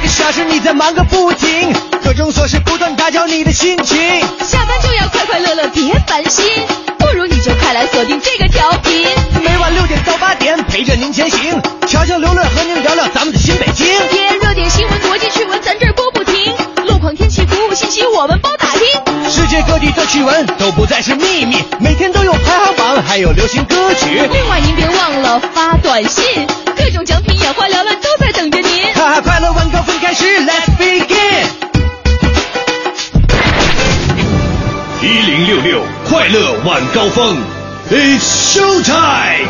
个小时你在忙个不停，各种琐事不断打搅你的心情。下班就要快快乐乐，别烦心，不如你就快来锁定这个调频。每晚六点到八点陪着您前行，悄悄刘乐和您聊聊咱们的新北京。天热点新闻、国际趣闻，咱这儿播不停。路况、天气、服务信息，我们包打听。世界各地的趣闻都不再是秘密，每天都有排行榜，还有流行歌曲。另外您别忘了发短信，各种奖品眼花缭乱都在等着您。哈哈，快乐晚高峰开始，Let's begin。一零六六快乐晚高峰，It's show time。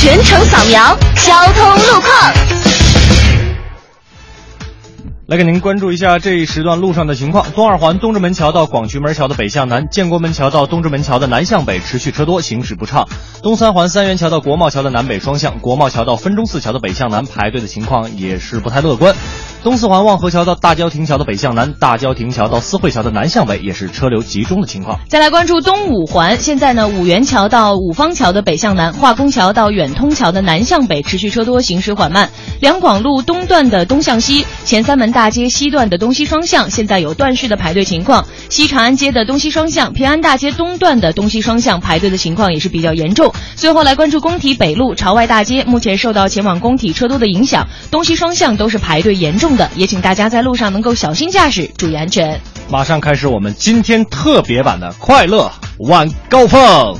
全程扫描交通路况。来给您关注一下这一时段路上的情况。东二环东直门桥到广渠门桥的北向南，建国门桥到东直门桥的南向北持续车多，行驶不畅。东三环三元桥到国贸桥的南北双向，国贸桥到分钟寺桥的北向南排队的情况也是不太乐观。东四环望河桥到大郊亭桥的北向南，大郊亭桥到四惠桥的南向北也是车流集中的情况。再来关注东五环，现在呢，五元桥到五方桥的北向南，化工桥到远通桥的南向北持续车多，行驶缓慢。两广路东段的东向西，前三门大街西段的东西双向现在有断续的排队情况。西长安街的东西双向，平安大街东段的东西双向排队的情况也是比较严重。最后来关注工体北路朝外大街，目前受到前往工体车多的影响，东西双向都是排队严重的，也请大家在路上能够小心驾驶，注意安全。马上开始我们今天特别版的快乐晚高峰。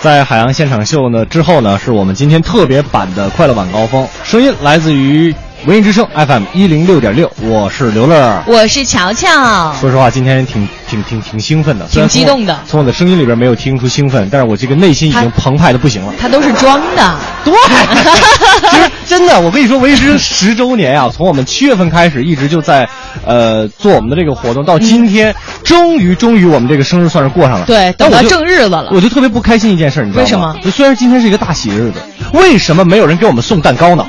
在海洋现场秀呢之后呢，是我们今天特别版的快乐晚高峰，声音来自于文艺之声 FM 一零六点六，我是刘乐，我是乔乔。说实话，今天挺挺挺挺兴奋的，挺激动的。从我的声音里边没有听出兴奋，但是我这个内心已经澎湃的不行了。他都是装的，对。其实真的，我跟你说，文艺之声十周年啊，从我们七月份开始，一直就在呃做我们的这个活动，到今天，终于终于我们这个生日算是过上了。对，等到正日子了。我就特别不开心一件事，你知道吗？为什么？就虽然今天是一个大喜日子，为什么没有人给我们送蛋糕呢？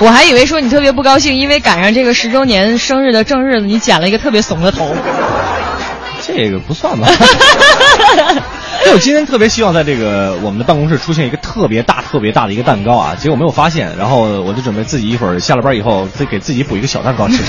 我还以为说你特别不高兴，因为赶上这个十周年生日的正日子，你剪了一个特别怂的头。这个不算吧。就我今天特别希望在这个我们的办公室出现一个特别大、特别大的一个蛋糕啊，结果没有发现，然后我就准备自己一会儿下了班以后再给自己补一个小蛋糕吃，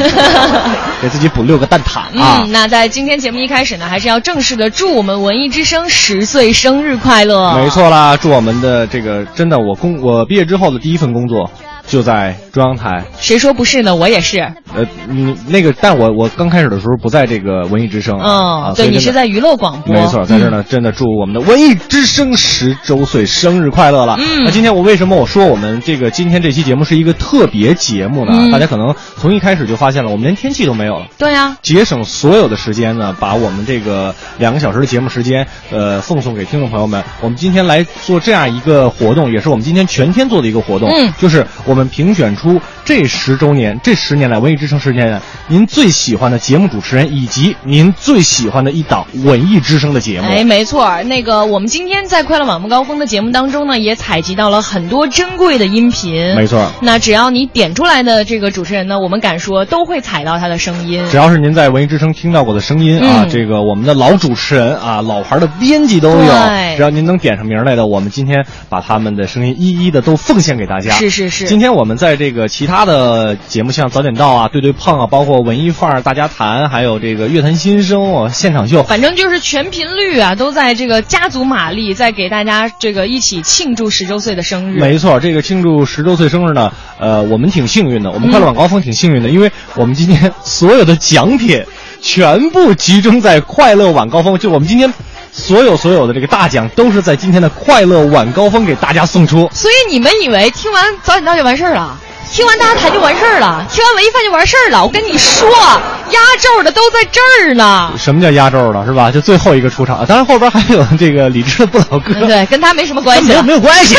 给自己补六个蛋挞啊。嗯，那在今天节目一开始呢，还是要正式的祝我们文艺之声十岁生日快乐。没错啦，祝我们的这个真的，我工我毕业之后的第一份工作。就在中央台，谁说不是呢？我也是。呃，你那个，但我我刚开始的时候不在这个文艺之声。嗯，对你是在娱乐广播。没错，在这呢，真的祝我们的文艺之声十周岁生日快乐了。嗯，那今天我为什么我说我们这个今天这期节目是一个特别节目呢？大家可能从一开始就发现了，我们连天气都没有了。对呀，节省所有的时间呢，把我们这个两个小时的节目时间，呃，奉送给听众朋友们。我们今天来做这样一个活动，也是我们今天全天做的一个活动。嗯，就是我们评选出这十周年、这十年来文艺之声十年来您最喜欢的节目主持人，以及您最喜欢的一档文艺之声的节目。哎，没错，那个我们今天在快乐晚高峰的节目当中呢，也采集到了很多珍贵的音频。没错，那只要你点出来的这个主持人呢，我们敢说都会采到他的声音。只要是您在文艺之声听到过的声音啊，这个我们的老主持人啊，老牌的编辑都有。只要您能点上名来的，我们今天把他们的声音一一的都奉献给大家。是是是。今天我们在这个其他的节目，像早点到啊、对对碰啊，包括文艺范儿大家谈，还有这个乐坛新生哦，现场秀，反正就是全频率啊，都在这个家族马力，在给大家这个一起庆祝十周岁的生日。没错，这个庆祝十周岁生日呢，呃，我们挺幸运的，我们快乐晚高峰挺幸运的，因为我们今天所有的奖品全部集中在快乐晚高峰，就我们今天。所有所有的这个大奖都是在今天的快乐晚高峰给大家送出，所以你们以为听完早点到就完事儿了，听完大家谈就完事儿了，听完文艺范就完事儿了？我跟你说，压轴的都在这儿呢。什么叫压轴的？是吧？就最后一个出场，当然后边还有这个李志的不老歌，对，跟他没什么关系，没有没有关系，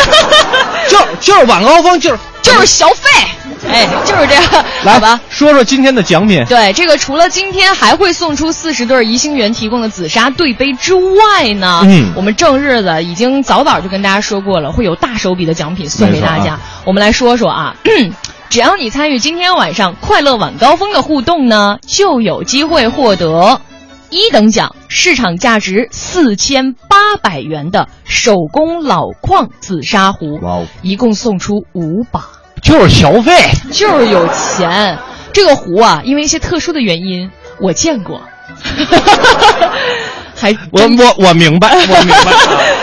就就是晚高峰，就是就是小费。哎，就是这样，来吧，说说今天的奖品。对，这个除了今天还会送出四十对宜兴园提供的紫砂对杯之外呢，嗯，我们正日子已经早早就跟大家说过了，会有大手笔的奖品送给大家。我们来说说啊，只要你参与今天晚上快乐晚高峰的互动呢，就有机会获得一等奖市场价值四千八百元的手工老矿紫砂壶，一共送出五把，就是消费。就是有钱。这个壶啊，因为一些特殊的原因，我见过，还我真我我明白，我明白。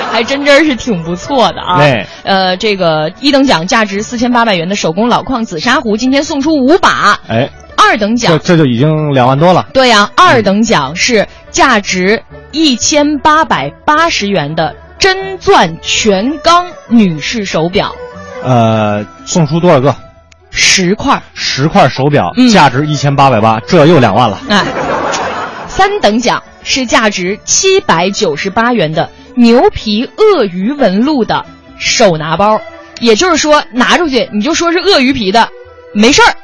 还真真是挺不错的啊！对呃，这个一等奖价值四千八百元的手工老矿紫砂壶，今天送出五把。哎，二等奖，这就已经两万多了。对呀、二等奖是价值一千八百八十元的真钻全钢女士手表，呃，送出多少个？十块。十块手表，嗯价值一千八百八，这又两万了。哎，三等奖是价值七百九十八元的牛皮鳄鱼纹路的手拿包，也就是说拿出去你就说是鳄鱼皮的，没事儿。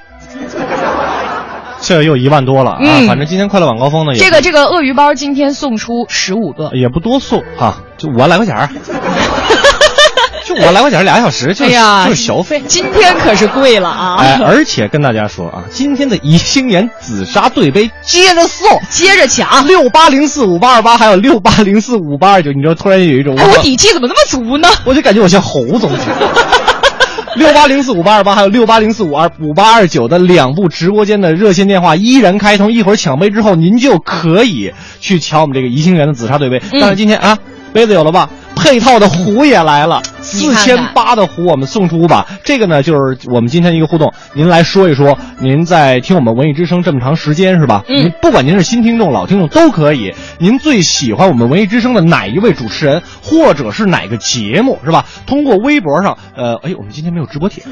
这又一万多了啊！嗯反正今天快乐晚高峰呢，也这个这个鳄鱼包今天送出十五个，也不多送哈，就五万来块钱儿，就五万来块钱儿俩小时，就是、哎呀就是消费。今天可是贵了啊！哎，而且跟大家说啊，今天的宜兴年紫砂对杯接着送，接着抢，六八零四五八二八，还有六八零四五八二九，你知道，突然有一种哎，我底气怎么那么足呢？我就感觉我像猴总去。六八零四五八二八，还有六八零四五二五八二九的两部直播间的热线电话依然开通，一会儿抢杯之后，您就可以去抢我们这个宜兴园的紫砂对杯。但是今天啊，杯子有了吧？配套的壶也来了，四千八的壶我们送出五把。这个呢，就是我们今天的一个互动，您来说一说，您在听我们文艺之声这么长时间是吧？嗯您不管您是新听众、老听众都可以，您最喜欢我们文艺之声的哪一位主持人，或者是哪个节目是吧？通过微博上，呃，哎，我们今天没有直播帖，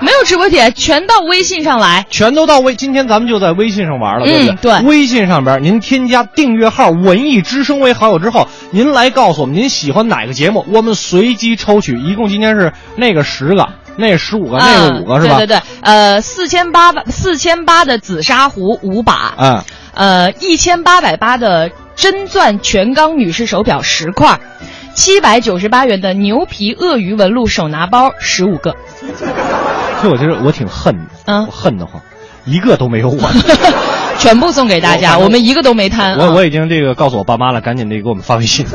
没有直播帖，全到微信上来。全都到微。今天咱们就在微信上玩了，对不对？嗯对微信上边您添加订阅号“文艺之声”为好友之后，您来告诉我们您喜欢哪个节目，我们随机抽取。一共今天是那个十个，那十五个，那个五个、是吧？嗯对对对，呃，四千八百四千八的紫砂壶五把，嗯，呃，一千八百八的真钻全钢女士手表十块，七百九十八元的牛皮鳄鱼纹路手拿包十五个。所以我觉得我挺恨的，嗯我恨得慌，一个都没有我。全部送给大家，我我们一个都没贪啊！我我已经这个告诉我爸妈了，赶紧的给我们发微信。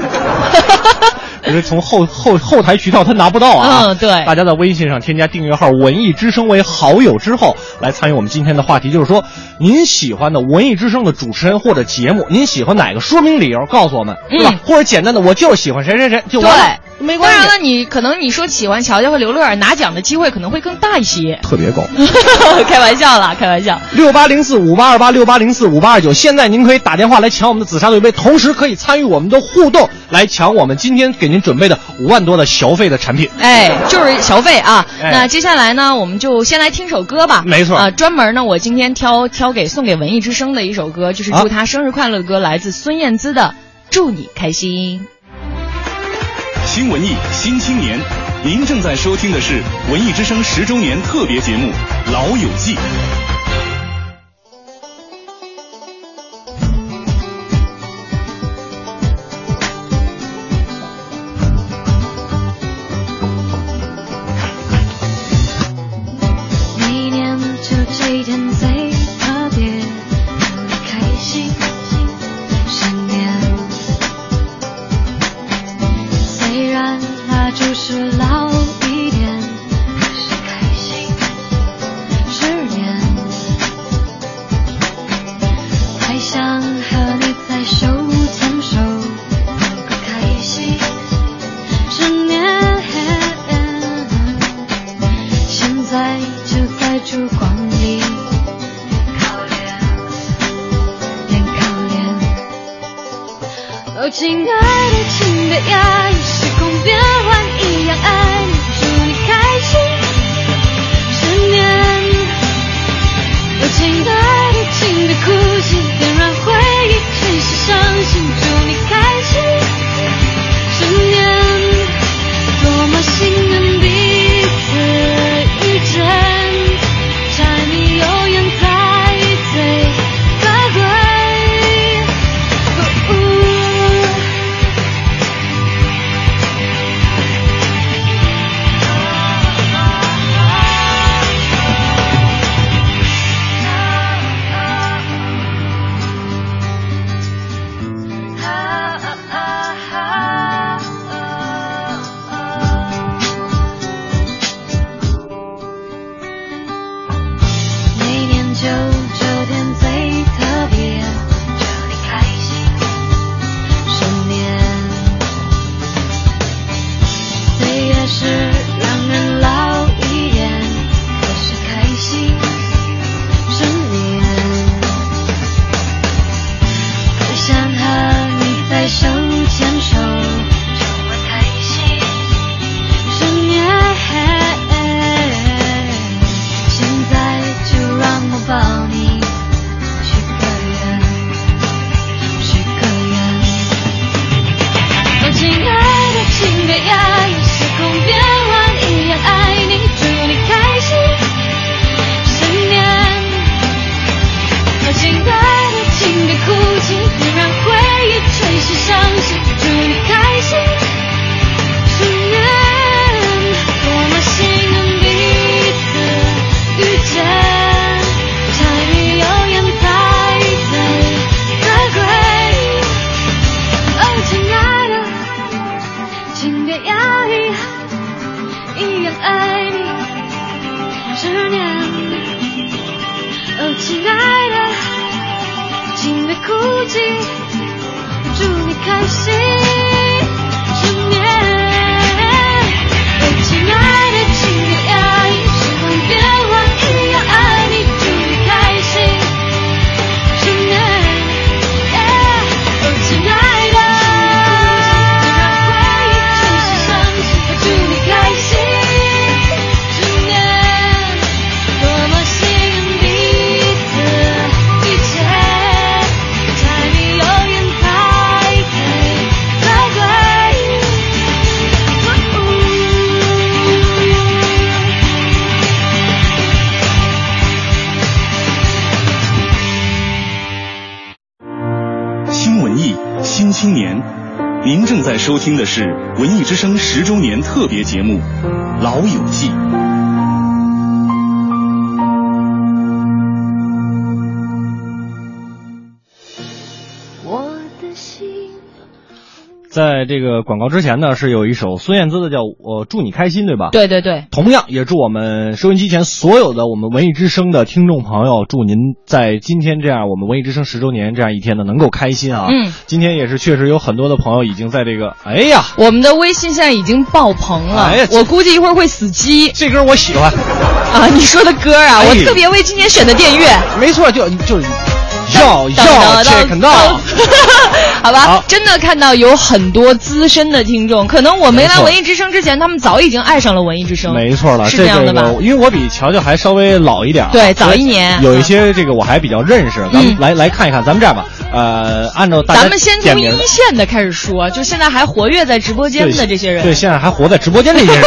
就是从后后后台渠道他拿不到啊。嗯对大家在微信上添加订阅号“文艺之声”为好友之后，来参与我们今天的话题，就是说您喜欢的文艺之声的主持人或者节目，您喜欢哪个？说明理由，告诉我们，对吧？嗯或者简单的，我就是喜欢谁谁谁就完了，没关系当然。了，你可能你说喜欢乔乔和刘乐，拿奖的机会可能会更大一些。特别高，开玩笑啦，开玩笑。六八零四五八二八六八零四五八二九，现在您可以打电话来抢我们的紫砂对杯，同时可以参与我们的互动，来抢我们今天给您准备的五万多的消费的产品。哎，就是消费啊。哎那接下来呢，我们就先来听首歌吧。没错啊，专门呢，我今天挑挑给送给文艺之声的一首歌，就是祝他生日快乐的歌，来自孙燕姿的《祝你开心》。新文艺新青年，您正在收听的是文艺之声十周年特别节目《老友记》。是老一点是开心十年还想和你再手牵手走开心十年现在就在烛光里面点靠脸点靠脸。哦亲爱的请别讶异时空变。您正在收听的是文艺之声十周年特别节目《老友记》。在这个广告之前呢，是有一首孙燕姿的叫《我祝你开心》，对吧？。对对对，同样也祝我们收音机前所有的我们文艺之声的听众朋友，祝您在今天这样我们文艺之声十周年这样一天呢，能够开心啊！嗯，今天也是确实有很多的朋友已经在这个，哎呀，我们的微信现在已经爆棚了，哎呀我估计一会儿会死机这歌我喜欢，啊！你说的歌啊，哎我特别为今天选的电乐。没错，就就是要要 check now。好吧，好真的看到有很多资深的听众，可能我没来文艺之声之前，他们早已经爱上了文艺之声。没错了，是这这样的吧？个，因为我比乔乔还稍微老一点啊，对早一年有一些这个我还比较认识，咱们嗯来来看一看，咱们这样吧，呃，按照大家咱们先从一线的开始说，就现在还活跃在直播间的这些人。对，现在还活在直播间的这些人。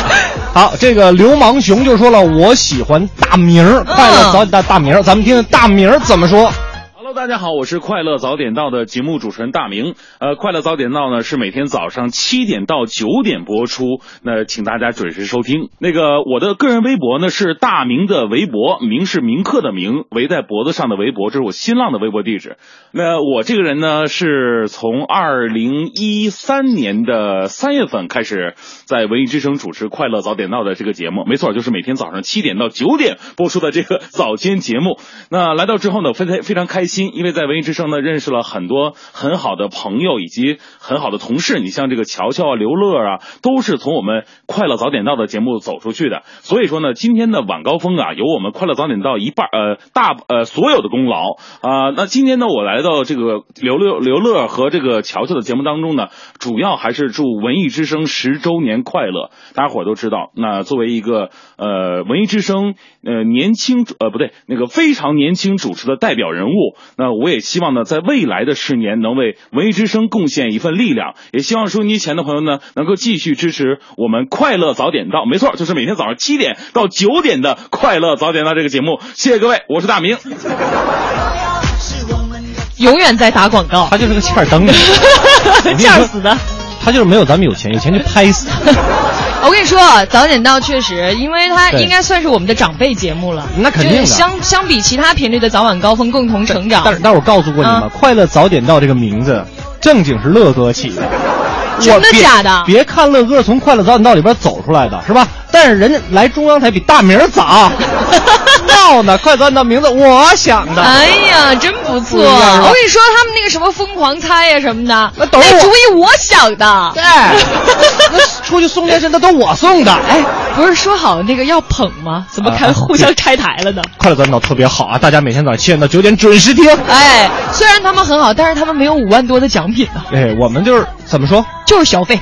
好，这个流氓熊就说了，我喜欢大名儿，快乐早点的大名儿，咱们听听大名儿怎么说。大家好，我是快乐早点到的节目主持人大明。呃，快乐早点到呢是每天早上七点到九点播出，那请大家准时收听。那个我的个人微博呢是大明的微博，明是铭刻的明，围在脖子上的围脖，这是我新浪的微博地址。那我这个人呢是从二零一三年的三月份开始在文艺之声主持快乐早点到的这个节目，没错，就是每天早上七点到九点播出的这个早间节目。那来到之后呢，非常非常开心，因为在文艺之声呢认识了很多很好的朋友以及很好的同事。你像这个乔乔啊、刘乐啊，都是从我们快乐早点到的节目走出去的。所以说呢，今天的晚高峰啊，有我们快乐早点到一半呃大呃所有的功劳啊、那今天呢，我来到这个刘乐刘乐和这个乔乔的节目当中呢，主要还是祝文艺之声十周年快乐。大家伙都知道，那作为一个呃文艺之声呃年轻呃不对那个非常年轻主持的代表人物，那我也希望呢，在未来的十年能为文艺之声贡献一份力量，也希望收音机前的朋友呢能够继续支持我们快乐早点到，没错，就是每天早上七点到九点的快乐早点到这个节目。谢谢各位，我是大明。永远在打广告，他就是个欠儿灯的，这样死的。他就是没有咱们有钱，有钱就拍死。我跟你说，早点到确实，因为它应该算是我们的长辈节目了。那肯定的相相比其他频率的早晚高峰共同成长。但是，但是我告诉过你们，啊快乐早点到这个名字正经是乐哥起的。真的假的别看乐哥是从快乐早点到里边走出来的，是吧？但是人家来中央台比大明儿早，闹呢！快乐早点到名字我想的。哎呀，真不错！我跟你说，他们那个什么疯狂猜呀什么的，那都是主意我想的。对，那出去送电视那都我送的。哎，不是说好那个要捧吗？怎么开啊互相拆台了呢？快乐早点到特别好啊！大家每天早上七点到九点准时听。哎，虽然他们很好，但是他们没有五万多的奖品呢，哎，我们就是怎么说？就是小费。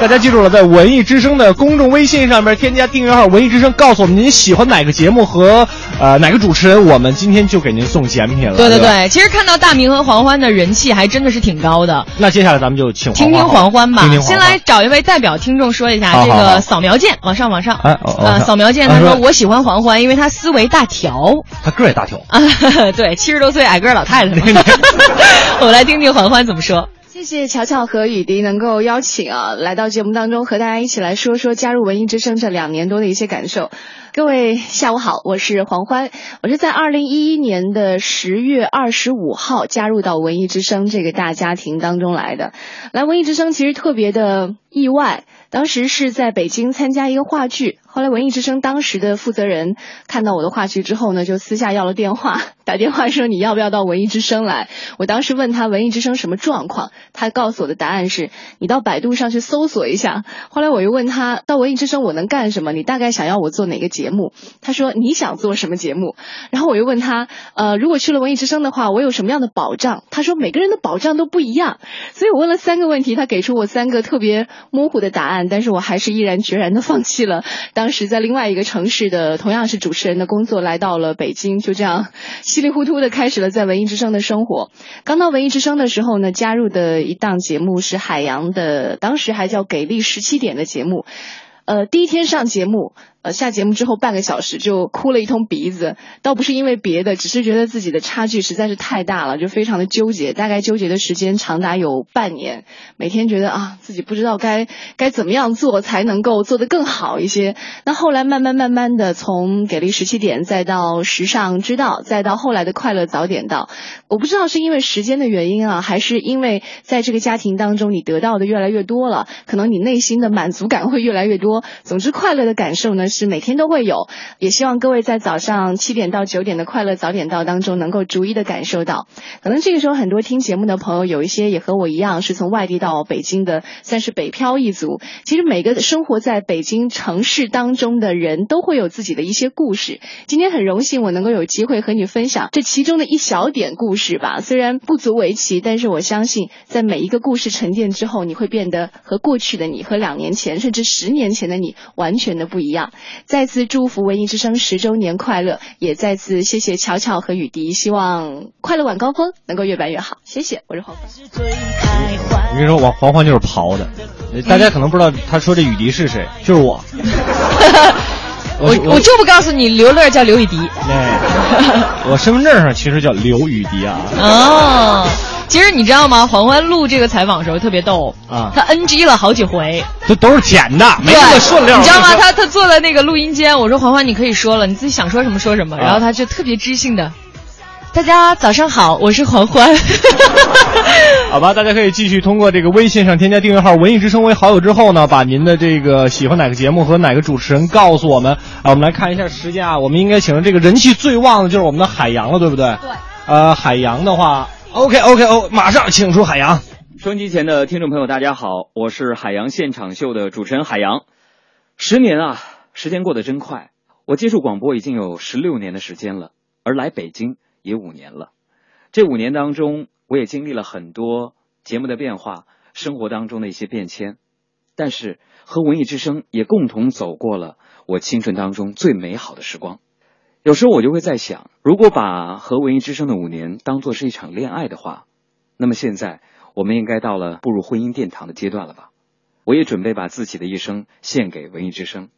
大家记住了，在文艺之声的公众微信上面添加订阅号“文艺之声”，告诉我们您喜欢哪个节目和呃哪个主持人，我们今天就给您送奖品了。对。对对对，其实看到大明和黄欢的人气还真的是挺高的。那接下来咱们就请听听黄欢吧，先来找一位代表听众说一下这个扫描键，往上往上，哎哦哦啊，扫描键，他说我喜欢黄欢，因为他思维大条他个儿也大条。啊，对，七十多岁矮个儿老太太嘛。我们来听听黄欢怎么说。谢谢乔乔和雨迪能够邀请啊来到节目当中，和大家一起来说说加入文艺之声这两年多的一些感受。各位下午好，我是黄欢，我是在二零一一年的十月二十五号加入到文艺之声这个大家庭当中来的。来文艺之声其实特别的意外，当时是在北京参加一个话剧，后来文艺之声当时的负责人看到我的话剧之后呢，就私下要了电话，打电话说你要不要到文艺之声来？我当时问他文艺之声什么状况，他告诉我的答案是你到百度上去搜索一下。后来我又问他到文艺之声我能干什么？你大概想要我做哪个节目？他说你想做什么节目？然后我又问他，呃，如果去了文艺之声的话，我有什么样的保障？他说每个人的保障都不一样。所以我问了三个问题，他给出我三个特别模糊的答案，但是我还是毅然决然的放弃了。当当时在另外一个城市的同样是主持人的工作，来到了北京，就这样稀里糊涂的开始了在文艺之声的生活。刚到文艺之声的时候呢，加入的一档节目是海洋的，当时还叫给力十七点的节目。呃，第一天上节目。呃，下节目之后半个小时就哭了一通鼻子，倒不是因为别的，只是觉得自己的差距实在是太大了，就非常的纠结，大概纠结的时间长达有半年，每天觉得啊自己不知道该该怎么样做才能够做得更好一些。那后来慢慢慢慢的从给力十七点，再到时尚之道，再到后来的快乐早点到，我不知道是因为时间的原因啊，还是因为在这个家庭当中你得到的越来越多了，可能你内心的满足感会越来越多。总之，快乐的感受呢。是每天都会有，也希望各位在早上七点到九点的快乐早点到当中，能够逐一的感受到。可能这个时候很多听节目的朋友，有一些也和我一样是从外地到北京的，算是北漂一族。其实每个生活在北京城市当中的人都会有自己的一些故事。今天很荣幸我能够有机会和你分享这其中的一小点故事吧，虽然不足为奇，但是我相信在每一个故事沉淀之后，你会变得和过去的你和两年前甚至十年前的你完全的不一样。再次祝福文艺之声十周年快乐，也再次谢谢巧巧和雨迪，希望快乐晚高峰能够越办越好。谢谢，我是黄欢。我跟你说，黄黄欢就是刨的，大家可能不知道他说这雨迪是谁，就是我。我我就不告诉你，刘乐叫刘雨迪。我身份证上其实叫刘雨迪啊。哦。其实你知道吗？黄欢录这个采访的时候特别逗啊，他 NG 了好几回，这都是剪的，没那么顺溜。你知道吗？他他坐在那个录音间，我说黄欢你可以说了，你自己想说什么说什么，然后他就特别知性的，大家早上好，我是黄欢。好吧，大家可以继续通过这个微信上添加订阅号“文艺之声”为好友之后呢，把您的这个喜欢哪个节目和哪个主持人告诉我们啊。我们来看一下时间啊，我们应该请这个人气最旺的就是我们的海洋了，对不对？对。呃，海洋的话。OK OK O，马上请出海洋。收音机前的听众朋友，大家好，我是海洋现场秀的主持人海洋。十年啊，时间过得真快。我接触广播已经有十六年的时间了，而来北京也五年了。这五年当中，我也经历了很多节目的变化，生活当中的一些变迁。但是和文艺之声也共同走过了我青春当中最美好的时光。有时候我就会在想，如果把和文艺之声的五年当做是一场恋爱的话，那么现在我们应该到了步入婚姻殿堂的阶段了吧？我也准备把自己的一生献给文艺之声。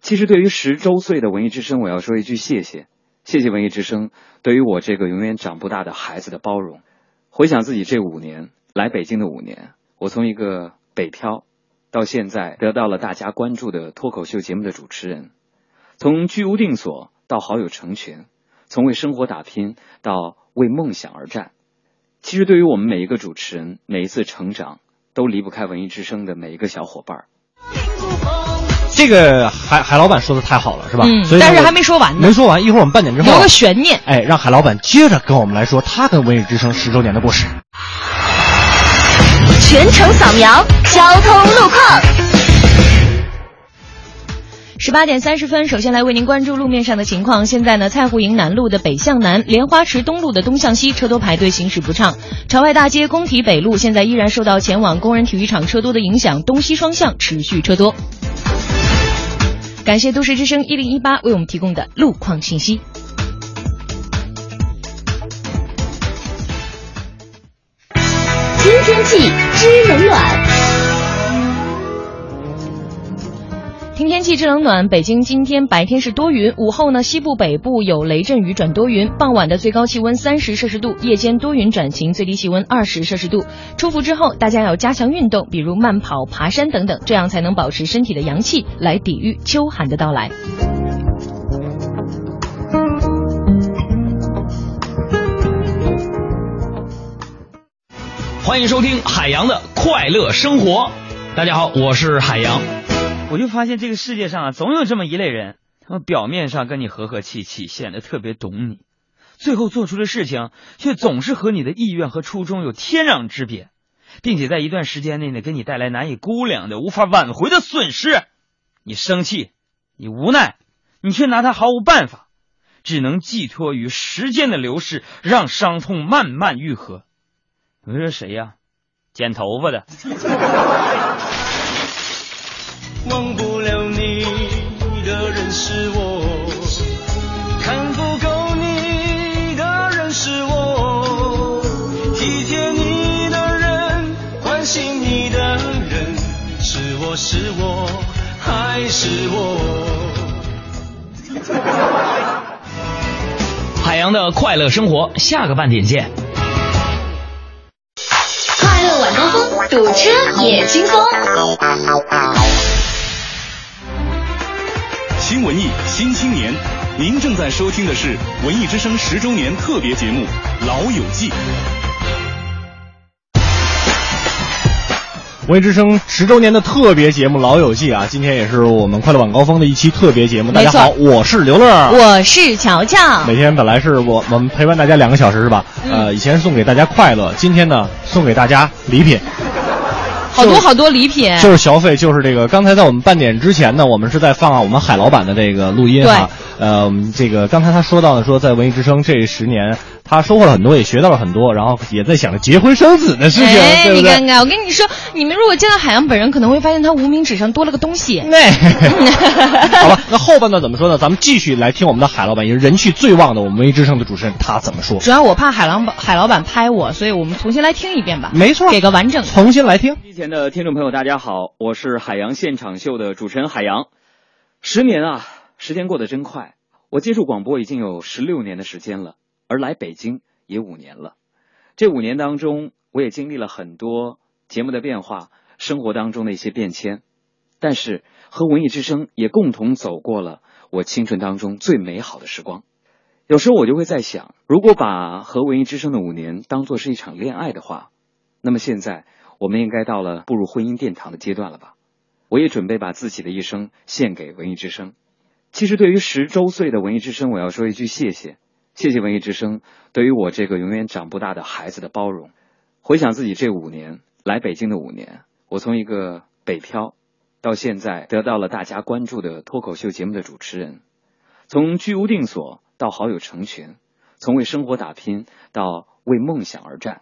其实对于十周岁的文艺之声，我要说一句谢谢，谢谢文艺之声对于我这个永远长不大的孩子的包容。回想自己这五年来北京的五年，我从一个北漂，到现在得到了大家关注的脱口秀节目的主持人，从居无定所。到好友成群，从为生活打拼到为梦想而战。其实，对于我们每一个主持人，每一次成长都离不开文艺之声的每一个小伙伴。这个海海老板说的太好了，是吧？嗯。但是还没说完呢。没说完，一会儿我们半点之后留个悬念。哎，让海老板接着跟我们来说他跟文艺之声十周年的故事。全程扫描交通路况。十八点三十分，首先来为您关注路面上的情况。现在呢，蔡湖营南路的北向南、莲花池东路的东向西车多排队，行驶不畅。朝外大街工体北路现在依然受到前往工人体育场车多的影响，东西双向持续车多。感谢都市之声一零一八为我们提供的路况信息。新天气知冷暖。听天气，之冷暖。北京今天白天是多云，午后呢，西部、北部有雷阵雨转多云。傍晚的最高气温三十摄氏度，夜间多云转晴，最低气温二十摄氏度。出伏之后，大家要加强运动，比如慢跑、爬山等等，这样才能保持身体的阳气，来抵御秋寒的到来。欢迎收听海洋的快乐生活。大家好，我是海洋。我就发现这个世界上啊，总有这么一类人，他们表面上跟你和和气气，显得特别懂你，最后做出的事情却总是和你的意愿和初衷有天壤之别，并且在一段时间内呢，给你带来难以估量的、无法挽回的损失。你生气，你无奈，你却拿他毫无办法，只能寄托于时间的流逝，让伤痛慢慢愈合。你说谁呀？剪头发的。忘不了你的人是我，看不够你的人是我，体贴你的人，关心你的人，是我是我还是我？海洋的快乐生活，下个半点见。快乐晚高峰，堵车也轻松。文艺新青年，您正在收听的是文艺之声十周年特别节目《老友记》。文艺之声十周年的特别节目《老友记》啊，今天也是我们快乐晚高峰的一期特别节目。大家好，我是刘乐，我是乔乔。每天本来是我我们陪伴大家两个小时是吧？呃，以前送给大家快乐，今天呢送给大家礼品。好多好多礼品，就是消费，就是这个。刚才在我们半点之前呢，我们是在放我们海老板的这个录音啊。呃，这个刚才他说到呢，说在文艺之声这十年，他收获了很多，也学到了很多，然后也在想着结婚生子的事情，哎、对不对？你看看，我跟你说，你们如果见到海洋本人，可能会发现他无名指上多了个东西。那 好吧，那后半段怎么说呢？咱们继续来听我们的海老板，也是人气最旺的我们文艺之声的主持人，他怎么说？主要我怕海老板海老板拍我，所以我们重新来听一遍吧。没错，给个完整。重新来听。机前的听众朋友，大家好，我是海洋现场秀的主持人海洋。十年啊，时间过得真快。我接触广播已经有十六年的时间了，而来北京也五年了。这五年当中，我也经历了很多节目的变化，生活当中的一些变迁。但是和文艺之声也共同走过了我青春当中最美好的时光。有时候我就会在想，如果把和文艺之声的五年当做是一场恋爱的话，那么现在我们应该到了步入婚姻殿堂的阶段了吧？我也准备把自己的一生献给文艺之声。其实对于十周岁的文艺之声，我要说一句谢谢，谢谢文艺之声对于我这个永远长不大的孩子的包容。回想自己这五年来北京的五年，我从一个北漂，到现在得到了大家关注的脱口秀节目的主持人，从居无定所到好友成群，从为生活打拼到为梦想而战。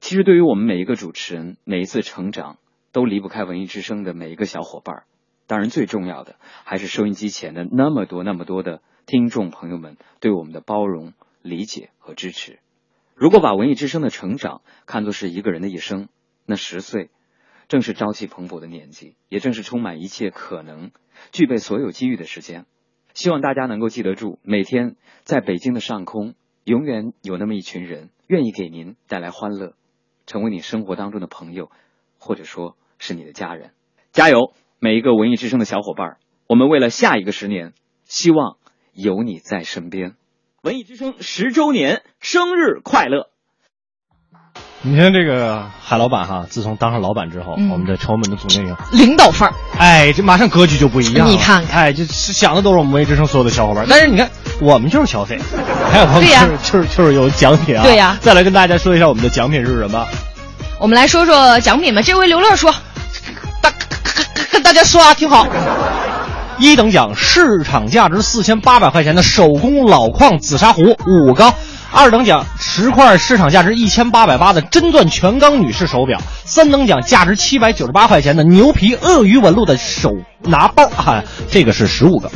其实对于我们每一个主持人，每一次成长都离不开文艺之声的每一个小伙伴。当然，最重要的还是收音机前的那么多、那么多的听众朋友们对我们的包容、理解和支持。如果把文艺之声的成长看作是一个人的一生，那十岁正是朝气蓬勃的年纪，也正是充满一切可能、具备所有机遇的时间。希望大家能够记得住，每天在北京的上空，永远有那么一群人愿意给您带来欢乐，成为你生活当中的朋友，或者说是你的家人。加油！每一个文艺之声的小伙伴，我们为了下一个十年，希望有你在身边。文艺之声十周年生日快乐！你看这个海老板哈，自从当上老板之后，嗯我们的超门的总经理领导范儿，哎，这马上格局就不一样了。你看看哎，就是想的都是我们文艺之声所有的小伙伴，但是你看，我们就是消费，还有朋友对呀就是就是就是有奖品啊。对呀再来跟大家说一下我们的奖品是什么。我们来说说奖品吧。这位刘乐说，跟大家说啊，挺好。一等奖市场价值四千八百块钱的手工老矿紫砂壶五个，二等奖十块市场价值一千八百八的真钻全钢女士手表，三等奖价值七百九十八块钱的牛皮鳄鱼纹路的手拿包啊，这个是十五个。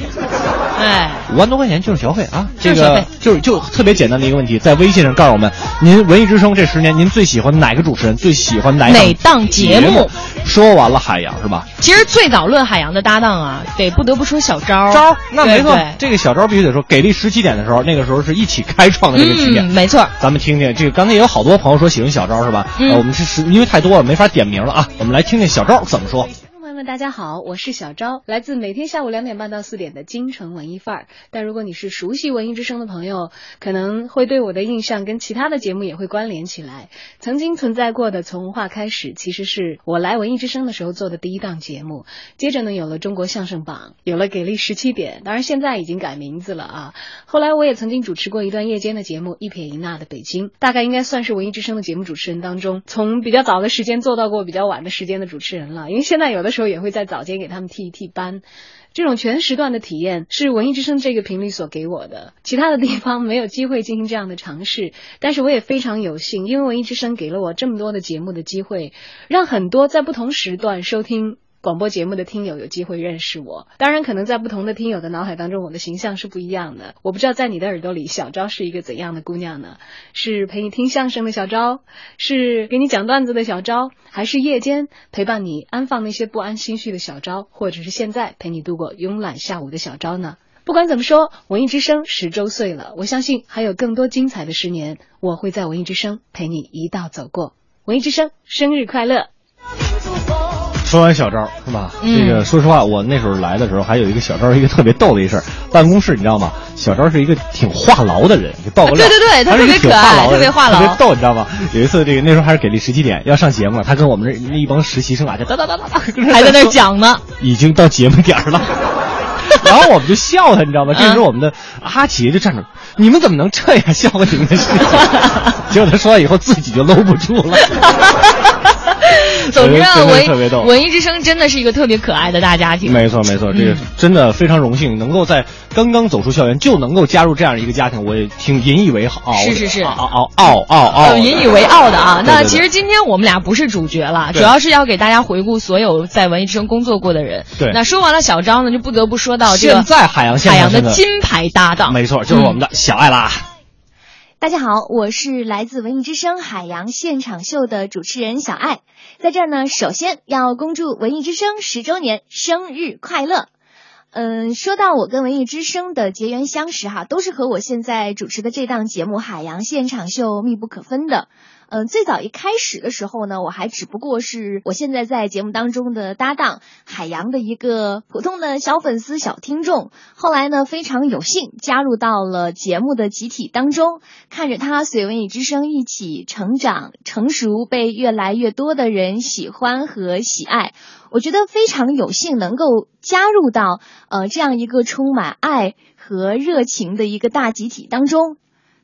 哎，五万多块钱就是消费啊，这个就是就特别简单的一个问题，在微信上告诉我们，您文艺之声这十年您最喜欢哪个主持人，最喜欢哪哪档节节目？说完了海洋是吧？其实最早论海洋的搭档啊，得不得不说小昭。昭那没错这个小昭必须得说，给力十七点的时候，那个时候是一起开创的这个起点。嗯，没错。咱们听听这个，刚才也有好多朋友说喜欢小昭是吧？嗯呃，我们是是因为太多了没法点名了啊，我们来听听小昭怎么说。大家好，我是小昭，来自每天下午两点半到四点的京城文艺范儿。但如果你是熟悉文艺之声的朋友，可能会对我的印象跟其他的节目也会关联起来。曾经存在过的《从文化开始》，其实是我来文艺之声的时候做的第一档节目。接着呢，有了中国相声榜，有了给力十七点，当然现在已经改名字了啊。后来我也曾经主持过一段夜间的节目《一撇一捺的北京》，大概应该算是文艺之声的节目主持人当中，从比较早的时间做到过比较晚的时间的主持人了。因为现在有的时候也会在早间给他们替一替班，这种全时段的体验是文艺之声这个频率所给我的，其他的地方没有机会进行这样的尝试。但是我也非常有幸，因为文艺之声给了我这么多的节目的机会，让很多在不同时段收听。广播节目的听友有机会认识我，当然可能在不同的听友的脑海当中，我的形象是不一样的。我不知道在你的耳朵里，小昭是一个怎样的姑娘呢？是陪你听相声的小昭，是给你讲段子的小昭，还是夜间陪伴你安放那些不安心绪的小昭，或者是现在陪你度过慵懒下午的小昭呢？不管怎么说，文艺之声十周岁了，我相信还有更多精彩的十年，我会在文艺之声陪你一道走过。文艺之声生日快乐！说完小招是吧？嗯这个说实话，我那时候来的时候还有一个小招，一个特别逗的一事儿。办公室你知道吗？小招是一个挺话痨的人，就爆个料。对对对他特别可爱挺话痨的特别话痨特别逗，你知道吗？有一次这个那时候还是给力十七点要上节目了，他跟我们这那一帮实习生啊，就哒哒哒哒哒，还在那儿讲呢。已经到节目点儿了。然后我们就笑他，你知道吗？这时候我们的阿杰就站着，你们怎么能这样笑话你们的事情？结果他说完以后自己就搂不住了。总之啊，文文艺之声真的是一个特别可爱的大家庭。没错没错，这个嗯真的非常荣幸，能够在刚刚走出校园就能够加入这样一个家庭，我也挺引以为豪。是是是傲傲傲傲引以为傲的啊。那其实今天我们俩不是主角了，主要是要给大家回顾所有在文艺之声工作过的人。对那说完了小张呢，就不得不说到这个现在海洋现海洋场的的金牌搭档。没错，就是我们的小爱啦。大家好，我是来自文艺之声海洋现场秀的主持人小爱，在这儿呢，首先要恭祝文艺之声十周年生日快乐。嗯，说到我跟文艺之声的结缘相识哈，都是和我现在主持的这档节目《海洋现场秀》密不可分的。嗯，最早一开始的时候呢，我还只不过是我现在在节目当中的搭档海洋的一个普通的小粉丝、小听众。后来呢，非常有幸加入到了节目的集体当中，看着他随文艺之声一起成长、成熟，被越来越多的人喜欢和喜爱。我觉得非常有幸能够加入到呃这样一个充满爱和热情的一个大集体当中。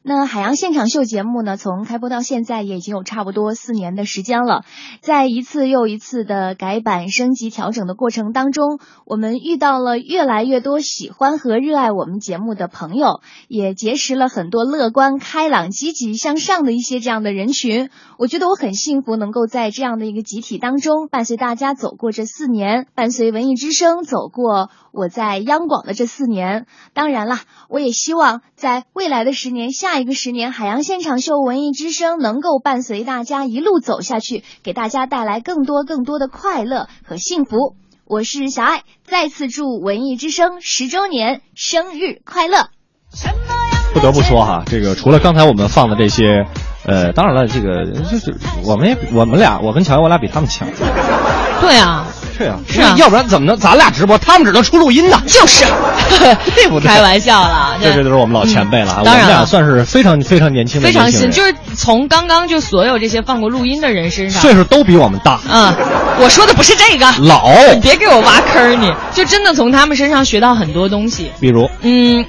那海洋现场秀节目呢，从开播到现在也已经有差不多四年的时间了。在一次又一次的改版、升级、调整的过程当中，我们遇到了越来越多喜欢和热爱我们节目的朋友，也结识了很多乐观、开朗、积极向上的一些这样的人群。我觉得我很幸福，能够在这样的一个集体当中，伴随大家走过这四年，伴随文艺之声走过我在央广的这四年。当然啦，我也希望在未来的十年、下一个十年，海洋现场秀文艺之声能够伴随大家一路走下去，给大家带来更多更多的快乐和幸福。我是小爱，再次祝文艺之声十周年生日快乐！不得不说哈，这个除了刚才我们放的这些，呃，当然了，这个就是我们也我们俩，我跟乔乔我俩比他们强。对啊，是啊，是啊。要不然怎么能咱俩直播，他们只能出录音呢？就是，对不对？开玩笑了，这这都是我们老前辈了啊，嗯当然了。我们俩算是非常非常年轻的非常新，就是从刚刚就所有这些放过录音的人身上，岁数都比我们大。嗯，我说的不是这个，老。你别给我挖坑儿你，就真的从他们身上学到很多东西。比如，嗯，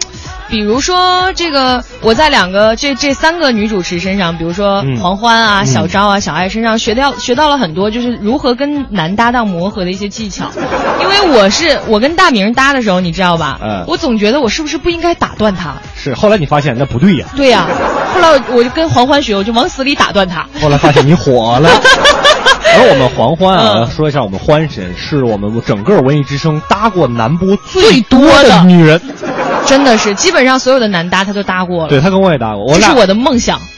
比如说这个，我在两个这这三个女主持身上，比如说嗯黄欢啊、嗯小昭啊、小爱身上学到学到了很多，就是如何跟男搭档磨合的一些技巧。因为我是我跟大明搭的时候，你知道吧？嗯我总觉得我是不是不应该打断他？是后来你发现那不对呀，对呀、后来我我就跟黄欢学，我就往死里打断他。后来发现你火了。而我们黄欢啊，嗯说一下，我们欢神是我们整个文艺之声搭过男播最多多的女人。真的是，基本上所有的男搭他都搭过了。对他跟我也搭过，我俩这是我的梦想。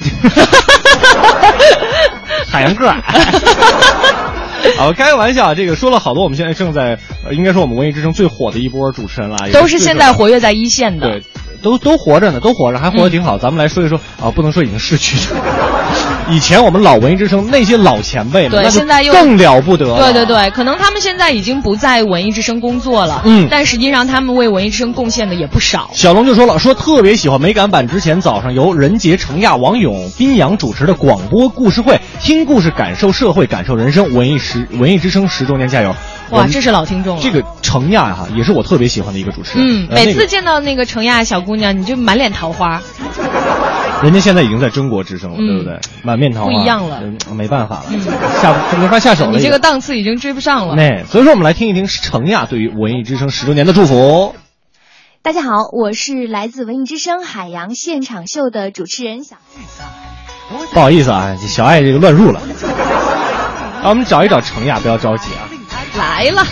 海洋个儿。好，开个玩笑，这个说了好多，我们现在正在，呃应该说我们文艺之声最火的一波主持人了，都是现在活跃在一线的。对，都都活着呢，都活着，还活得挺好。咱们来说一说啊，不能说已经逝去的。以前我们老文艺之声那些老前辈们，对，那现在又更了不得了。对对对，可能他们现在已经不在文艺之声工作了，嗯但实际上他们为文艺之声贡献的也不少。小龙就说了，说特别喜欢美感版之前早上由任杰、程亚、王勇、宾阳主持的广播故事会，听故事，感受社会，感受人生。文艺十文艺之声十周年加油！哇，这是老听众了。这个程亚哈、也是我特别喜欢的一个主持人。嗯，呃每次见到那个程亚小姑娘，你就满脸桃花。人家现在已经在中国之声了，嗯对不对？满面桃花，不一样了嗯没办法了，下不没法下手了。你这个档次已经追不上了。那所以说，我们来听一听程亚对于文艺之声十周年的祝福。大家好，我是来自文艺之声海洋现场秀的主持人小。不好意思啊，小爱这个乱入了。让我们找一找程亚，不要着急啊。来了。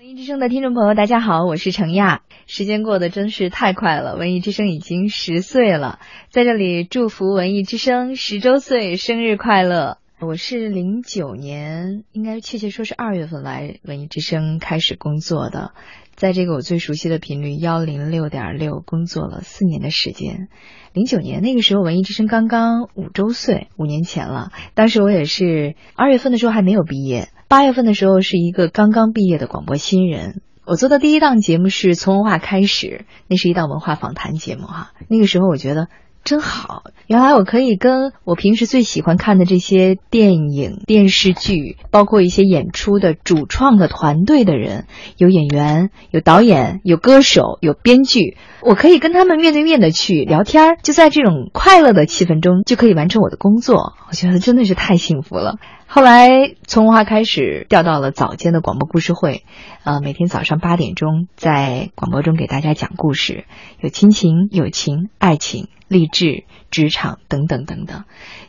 文艺之声的听众朋友，大家好，我是程亚。时间过得真是太快了，文艺之声已经十岁了，在这里祝福文艺之声十周岁生日快乐。我是零九年，应该确切说是二月份来文艺之声开始工作的，在这个我最熟悉的频率幺零六点六工作了四年的时间。零九年那个时候，文艺之声刚刚五周岁，五年前了。当时我也是二月份的时候还没有毕业，八月份的时候是一个刚刚毕业的广播新人。我做的第一档节目是从文化开始，那是一档文化访谈节目哈。那个时候我觉得真好，原来我可以跟我平时最喜欢看的这些电影、电视剧，包括一些演出的主创的团队的人，有演员、有导演、有歌手、有编剧，我可以跟他们面对面的去聊天儿，就在这种快乐的气氛中，就可以完成我的工作。我觉得真的是太幸福了。后来从文化开始调到了早间的广播故事会，呃，每天早上八点钟在广播中给大家讲故事，有亲情、友情、爱情、励志、职场等等等等。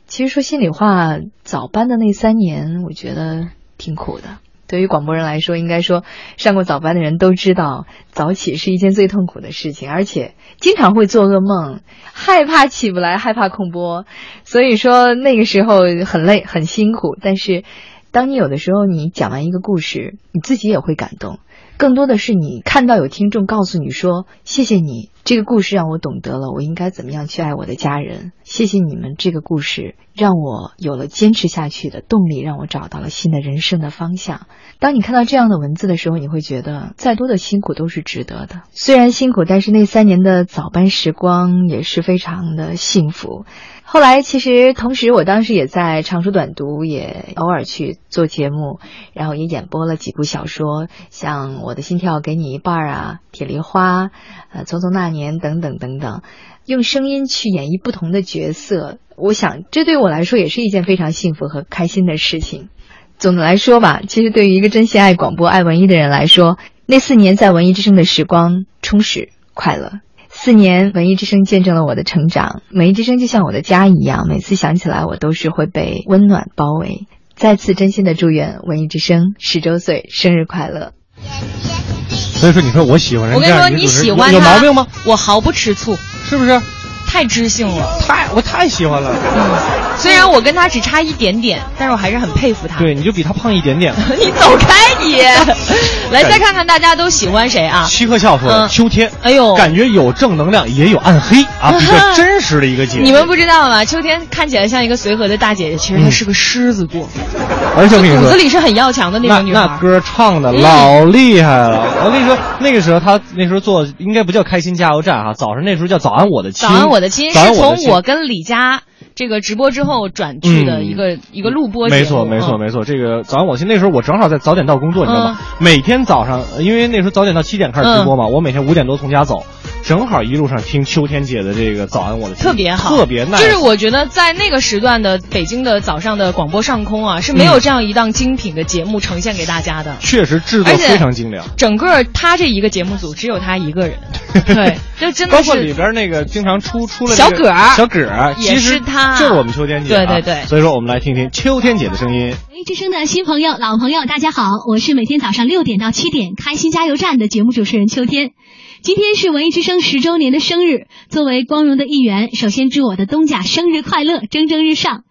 其实说心里话，早班的那三年，我觉得挺苦的。对于广播人来说，应该说上过早班的人都知道，早起是一件最痛苦的事情，而且经常会做噩梦，害怕起不来，害怕空播。所以说那个时候很累，很辛苦。但是，当你有的时候你讲完一个故事，你自己也会感动。更多的是你看到有听众告诉你说：“谢谢你，这个故事让我懂得了我应该怎么样去爱我的家人。谢谢你们，这个故事让我有了坚持下去的动力，让我找到了新的人生的方向。”当你看到这样的文字的时候，你会觉得再多的辛苦都是值得的。虽然辛苦，但是那三年的早班时光也是非常的幸福。后来其实同时，我当时也在长书短读，也偶尔去做节目，然后也演播了几部小说，像《我的心跳给你一半》啊，《铁梨花》呃，《匆匆那年》等等等等，用声音去演绎不同的角色，我想这对我来说也是一件非常幸福和开心的事情。总的来说吧，其实对于一个真心爱广播、爱文艺的人来说，那四年在文艺之声的时光充实快乐。四年，文艺之声见证了我的成长，文艺之声就像我的家一样，每次想起来，我都是会被温暖包围。再次真心的祝愿文艺之声十周岁生日快乐！所以说，你说我喜欢人我跟你说，你喜欢他有毛病吗？？我毫不吃醋，是不是？太知性了，太我太喜欢了。嗯，虽然我跟他只差一点点，但是我还是很佩服他。对，你就比他胖一点点。你走开你！来，再看看大家都喜欢谁啊？七克笑说秋天，哎呦，感觉有正能量，也有暗黑啊，比 较真实的一个节目。你们不知道吗？秋天看起来像一个随和的大姐姐，其实她是个狮子座，而且骨子里是很要强的那那种女孩。那歌唱的嗯老厉害了。我跟你说，那个时候他那时候做应该不叫开心加油站哈，早上那时候叫早安我的亲。早安我的亲是从我跟李佳这个直播之后转去的一个、一个录播节目。没错，没错，嗯没错。这个早上我去那时候我正好在早点到工作，你知道吗？每天早上，呃因为那时候早点到七点开始直播嘛，我每天五点多从家走，正好一路上听秋天姐的这个早安我的，特别好，特别 nice。就是我觉得在那个时段的北京的早上的广播上空啊，是没有这样一档精品的节目呈现给大家的。确实制作非常精良。整个他这一个节目组只有他一个人，对，就真的包括里边那个经常出出了小这个葛儿小葛儿也是他就是我们秋天姐、啊。对对对所以说我们来听听秋天姐的声音。文艺之声的新朋友、老朋友，大家好，我是每天早上六点到七点开心加油站的节目主持人秋天。今天是文艺之声十周年的生日，作为光荣的一员，首先祝我的东家生日快乐，蒸蒸日上。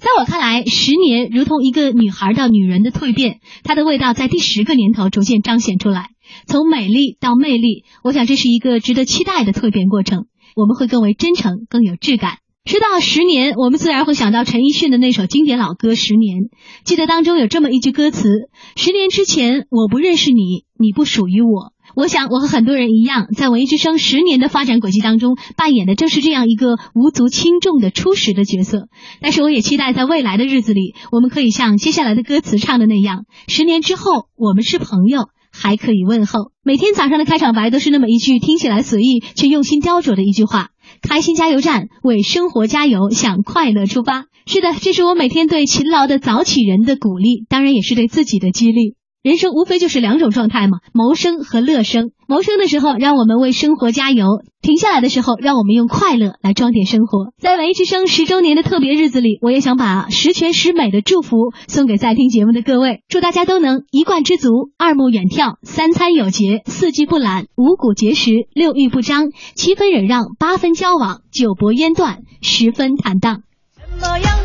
在我看来，十年如同一个女孩到女人的蜕变，它的味道在第十个年头逐渐彰显出来，从美丽到魅力，我想这是一个值得期待的蜕变过程。我们会更为真诚，更有质感。说到十年，我们自然会想到陈奕迅的那首经典老歌《十年》。记得当中有这么一句歌词：“十年之前，我不认识你，你不属于我。”我想，我和很多人一样，在文艺之声十年的发展轨迹当中，扮演的正是这样一个无足轻重的初始的角色。但是，我也期待在未来的日子里，我们可以像接下来的歌词唱的那样：十年之后，我们是朋友，还可以问候。每天早上的开场白都是那么一句听起来随意却用心雕琢的一句话。开心加油站，为生活加油，向快乐出发。是的，这是我每天对勤劳的早起人的鼓励，当然也是对自己的激励。人生无非就是两种状态嘛，谋生和乐生。谋生的时候，让我们为生活加油；停下来的时候，让我们用快乐来装点生活。在文艺之声十周年的特别日子里，我也想把十全十美的祝福送给在听节目的各位，祝大家都能一贯知足，二目远眺，三餐有节，四季不懒，五谷节食，六欲不张，七分忍让，八分交往，九薄烟断，十分坦荡。什么样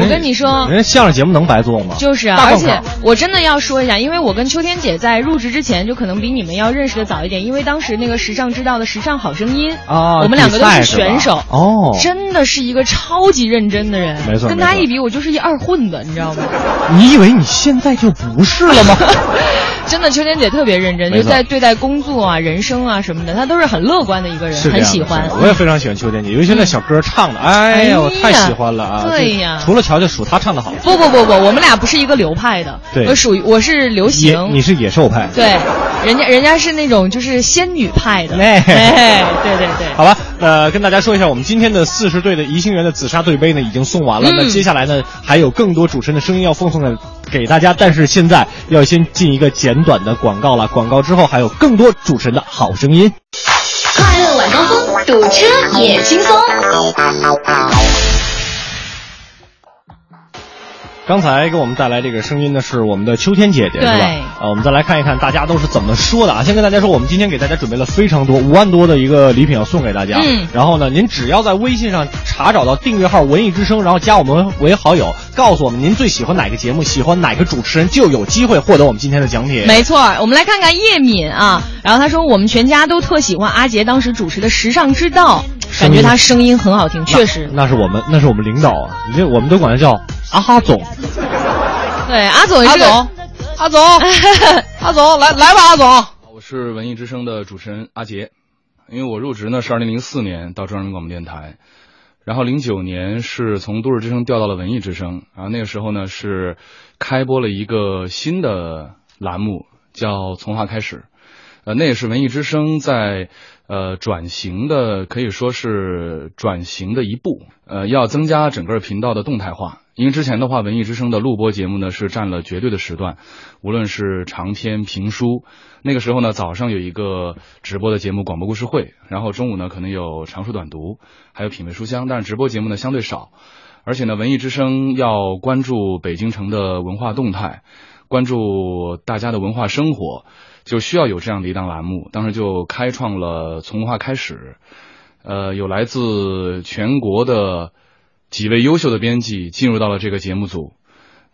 我跟你说，人家相声节目能白做吗？就是啊，而且我真的要说一下，因为我跟秋天姐在入职之前就可能比你们要认识的早一点，因为当时那个时尚之道的时尚好声音啊我们两个都是选手哦真的是一个超级认真的人，没错没错跟他一比，我就是一二混子，你知道吗？你以为你现在就不是了吗？真的，秋天姐特别认真，就在对待工作啊、人生啊什么的，她都是很乐观的一个人，很喜欢。我也非常喜欢秋天姐，尤其那小歌唱的，哎呀，我太喜欢了啊！对呀。除了乔乔，数她唱的好。不不不不，我们俩不是一个流派的，对。我属于我是流野，行，你是野兽派。对，人家人家是那种就是仙女派的，哎哎，对对对。好吧，呃，跟大家说一下，我们今天的四十队的宜兴园的紫砂对杯呢已经送完了。嗯那接下来呢，还有更多主持人的声音要奉送给给大家，但是现在要先进一个简短的广告了。广告之后还有更多主持人的好声音。快乐晚高峰，堵车也轻松。刚才给我们带来这个声音的是我们的秋天姐姐，是吧？对啊，我们再来看一看大家都是怎么说的啊。先跟大家说，我们今天给大家准备了非常多五万多的一个礼品要送给大家。嗯然后呢，您只要在微信上查找到订阅号“文艺之声”，然后加我们为好友，告诉我们您最喜欢哪个节目，喜欢哪个主持人，就有机会获得我们今天的奖品。没错，我们来看看叶敏啊，然后他说我们全家都特喜欢阿杰当时主持的《时尚之道》，感觉他声音很好听，确实。那是我们，那是我们领导啊，你这我们都管他叫阿哈总。对，阿总也是。个阿总，阿总，阿总，来来吧，阿总。我是文艺之声的主持人阿杰，因为我入职呢是二零零四年到中央人民广播电台，然后零九年是从都市之声调到了文艺之声，然后那个时候呢是开播了一个新的栏目，叫《从话开始》，呃，那也是文艺之声在呃转型的，可以说是转型的一步，呃，要增加整个频道的动态化。因为之前的话，文艺之声的录播节目呢是占了绝对的时段，无论是长篇评书，那个时候呢早上有一个直播的节目广播故事会，然后中午呢可能有长书短读，还有品味书香，但是直播节目呢相对少，而且呢文艺之声要关注北京城的文化动态，关注大家的文化生活，就需要有这样的一档栏目，当时就开创了从文化开始，呃，有来自全国的。几位优秀的编辑进入到了这个节目组。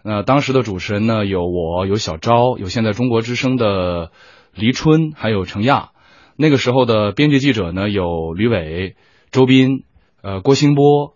那当时的主持人呢，有我，有小昭，有现在中国之声的黎春，还有程亚。那个时候的编辑记者呢，有吕伟、周斌、呃郭兴波、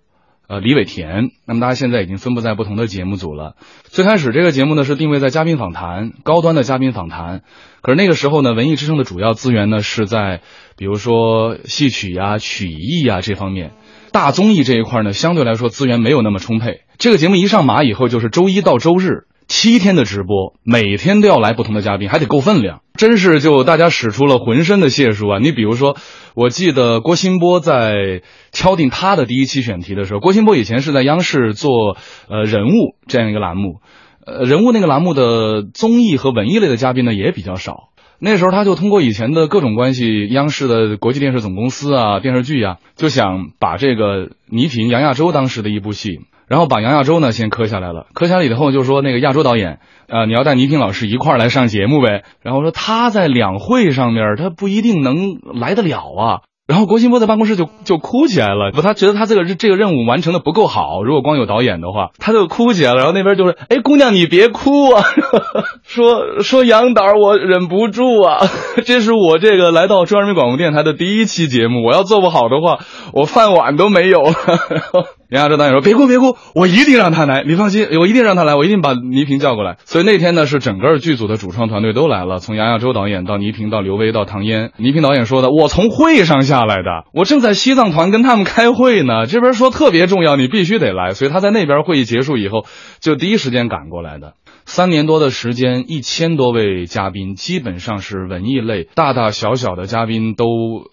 呃李伟田。那么大家现在已经分布在不同的节目组了。最开始这个节目呢是定位在嘉宾访谈，高端的嘉宾访谈。可是那个时候呢，文艺之声的主要资源呢是在比如说戏曲呀、曲艺呀这方面。大综艺这一块呢，相对来说资源没有那么充沛。这个节目一上马以后，就是周一到周日七天的直播，每天都要来不同的嘉宾，还得够分量。真是就大家使出了浑身的解数啊！你比如说，我记得郭新波在敲定他的第一期选题的时候，郭新波以前是在央视做呃人物这样一个栏目，呃人物那个栏目的综艺和文艺类的嘉宾呢也比较少。那时候他就通过以前的各种关系，央视的国际电视总公司啊、电视剧啊，就想把这个倪萍、杨亚洲当时的一部戏，然后把杨亚洲呢先磕下来了。磕下来以后就说那个亚洲导演，呃，你要带倪萍老师一块儿来上节目呗。然后说他在两会上面他不一定能来得了啊。然后郭新波在办公室就就哭起来了，不，他觉得他这个这个任务完成的不够好，如果光有导演的话，他就哭起来了。然后那边就是，哎，姑娘你别哭啊，说说杨导我忍不住啊，这是我这个来到中央人民广播电台的第一期节目，我要做不好的话，我饭碗都没有了。杨亚洲导演说：“别哭，别哭，我一定让他来，你放心，我一定让他来，我一定把倪萍叫过来。”所以那天呢，是整个剧组的主创团队都来了，从杨亚洲导演到倪萍到刘威到唐嫣。倪萍导演说的：“我从会上下下来的，我正在西藏团跟他们开会呢，这边说特别重要，你必须得来。”所以他在那边会议结束以后，就第一时间赶过来的。三年多的时间，一千多位嘉宾，基本上是文艺类大大小小的嘉宾都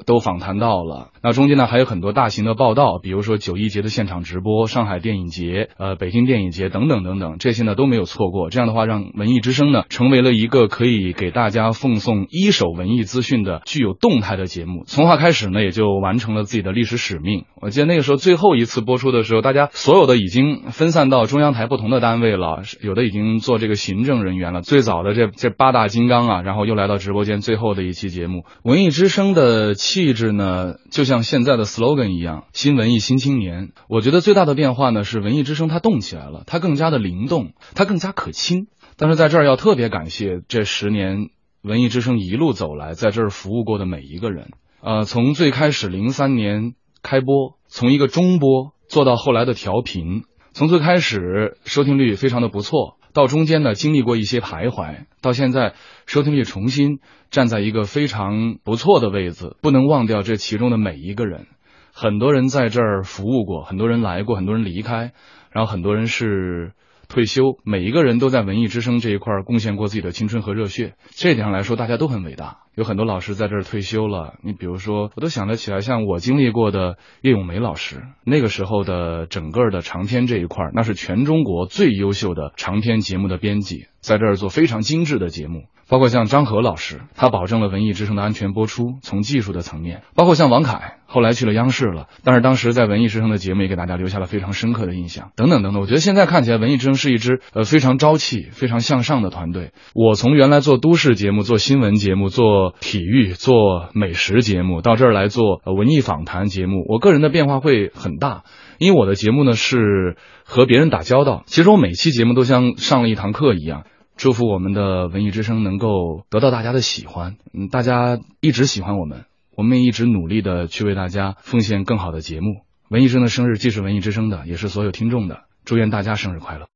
都访谈到了。那中间呢，还有很多大型的报道，比如说九一节的现场直播、上海电影节、呃北京电影节等等等等，这些呢都没有错过。这样的话，让文艺之声呢成为了一个可以给大家奉送一手文艺资讯的具有动态的节目。从它开始呢，也就完成了自己的历史使命。我记得那个时候最后一次播出的时候，大家所有的已经分散到中央台不同的单位了，有的已经做这个行政人员了。最早的这这八大金刚啊，然后又来到直播间最后的一期节目。文艺之声的气质呢，就像现在的 slogan 一样，新文艺新青年。我觉得最大的变化呢，是文艺之声它动起来了，它更加的灵动，它更加可亲。但是在这儿要特别感谢这十年文艺之声一路走来，在这儿服务过的每一个人。呃，从最开始零三年开播，从一个中波做到后来的调频，从最开始收听率非常的不错，到中间呢经历过一些徘徊，到现在收听率重新站在一个非常不错的位置，不能忘掉这其中的每一个人。很多人在这儿服务过，很多人来过，很多人离开，然后很多人是退休，每一个人都在文艺之声这一块贡献过自己的青春和热血。这一点上来说，大家都很伟大。有很多老师在这儿退休了，你比如说，我都想得起来，像我经历过的叶咏梅老师，那个时候的整个的长篇这一块，那是全中国最优秀的长篇节目的编辑，在这儿做非常精致的节目。包括像张和老师，他保证了文艺之声的安全播出，从技术的层面；包括像王凯，后来去了央视了，但是当时在文艺之声的节目也给大家留下了非常深刻的印象，等等等等。我觉得现在看起来，文艺之声是一支呃非常朝气、非常向上的团队。我从原来做都市节目、做新闻节目、做体育、做美食节目，到这儿来做文艺访谈节目，我个人的变化会很大，因为我的节目呢是和别人打交道。其实我每期节目都像上了一堂课一样。祝福我们的文艺之声能够得到大家的喜欢，嗯，大家一直喜欢我们，我们也一直努力的去为大家奉献更好的节目。文艺之声的生日既是文艺之声的，也是所有听众的，祝愿大家生日快乐。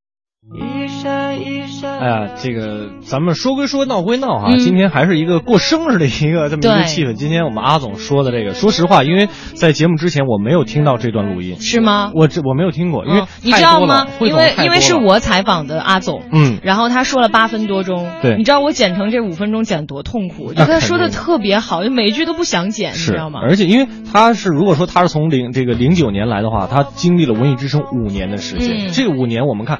哎呀，这个咱们说归说，闹归闹哈，嗯。今天还是一个过生日的一个这么一个气氛。今天我们阿总说的这个，说实话，因为在节目之前我没有听到这段录音，是吗？我这我没有听过，因为嗯你知道吗？因为因为是我采访的阿总，嗯。然后他说了八分多钟，对。你知道我剪成这五分钟剪多痛苦，就他说的特别好，就每一句都不想剪，你知道吗？而且因为他是如果说他是从零这个零九年来的话，他经历了文艺之声五年的时间，嗯。这五年我们看。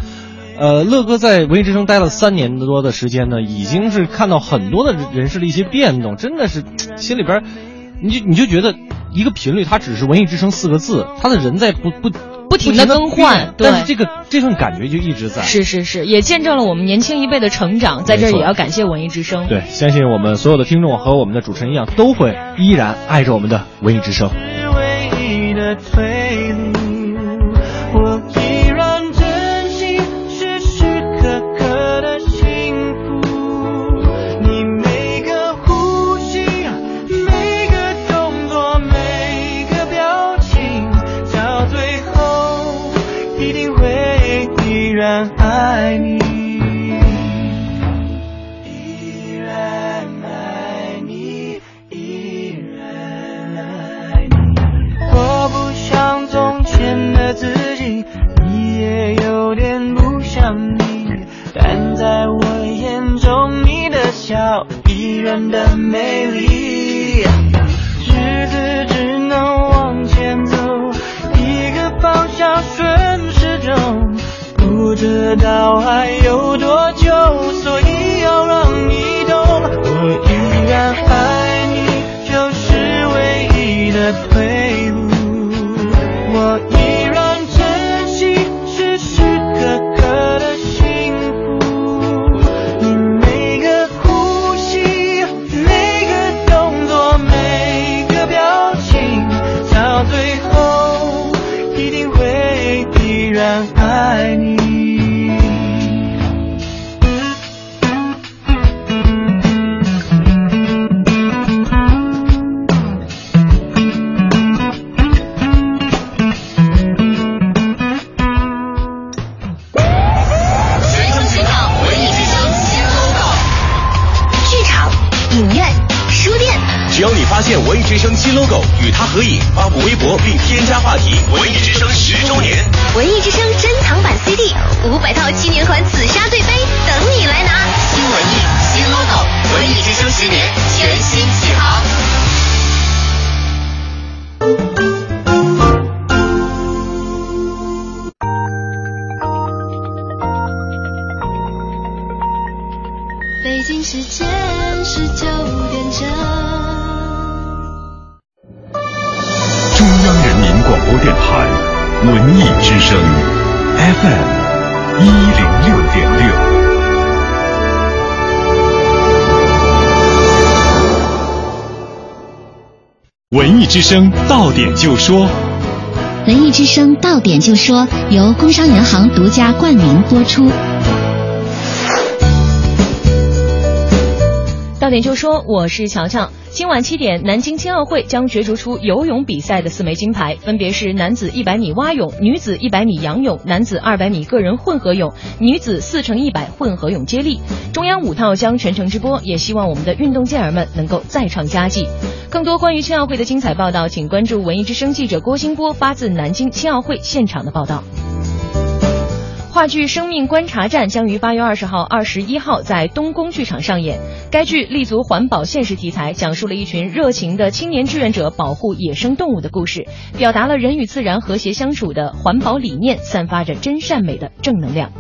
呃，乐哥在文艺之声待了三年多的时间呢，已经是看到很多的人事的一些变动，真的是心里边，你就你就觉得一个频率，它只是文艺之声四个字，它的人在不不不停的更换对但是这个这份感觉就一直在。是是是，也见证了我们年轻一辈的成长，在这儿也要感谢文艺之声。对，相信我们所有的听众和我们的主持人一样，都会依然爱着我们的文艺之声。唯一的有点不像你，但在我眼中，你的笑依然的美丽。日子只能往前走，一个方向顺时钟，不知道还有多久，所以要让你懂，我依然爱你，就是唯一的退路。我依 vida 建文艺之声新 logo，与他合影，发布微博并添加话题“文艺之声十周年”。文艺之声珍藏版 CD，五百套七年款紫砂对杯等你来拿。新文艺新 logo，文艺之声十年全新启航。北京时间十九点整。电台文艺之声 FM 一零六点六。文艺之声到点就说，文艺之声到点就说由工商银行独家冠名播出。到点就说，我是乔乔。今晚七点，南京青奥会将角逐出游泳比赛的四枚金牌，分别是男子一百米蛙泳、女子一百米仰泳、男子二百米个人混合泳、女子四乘一百混合泳接力。中央五套将全程直播，也希望我们的运动健儿们能够再创佳绩。更多关于青奥会的精彩报道，请关注文艺之声记者郭新波发自南京青奥会现场的报道。话剧《生命观察站》将于八月二十号、二十一号在东宫剧场上演。该剧立足环保现实题材，讲述了一群热情的青年志愿者保护野生动物的故事，表达了人与自然和谐相处的环保理念，散发着真善美的正能量。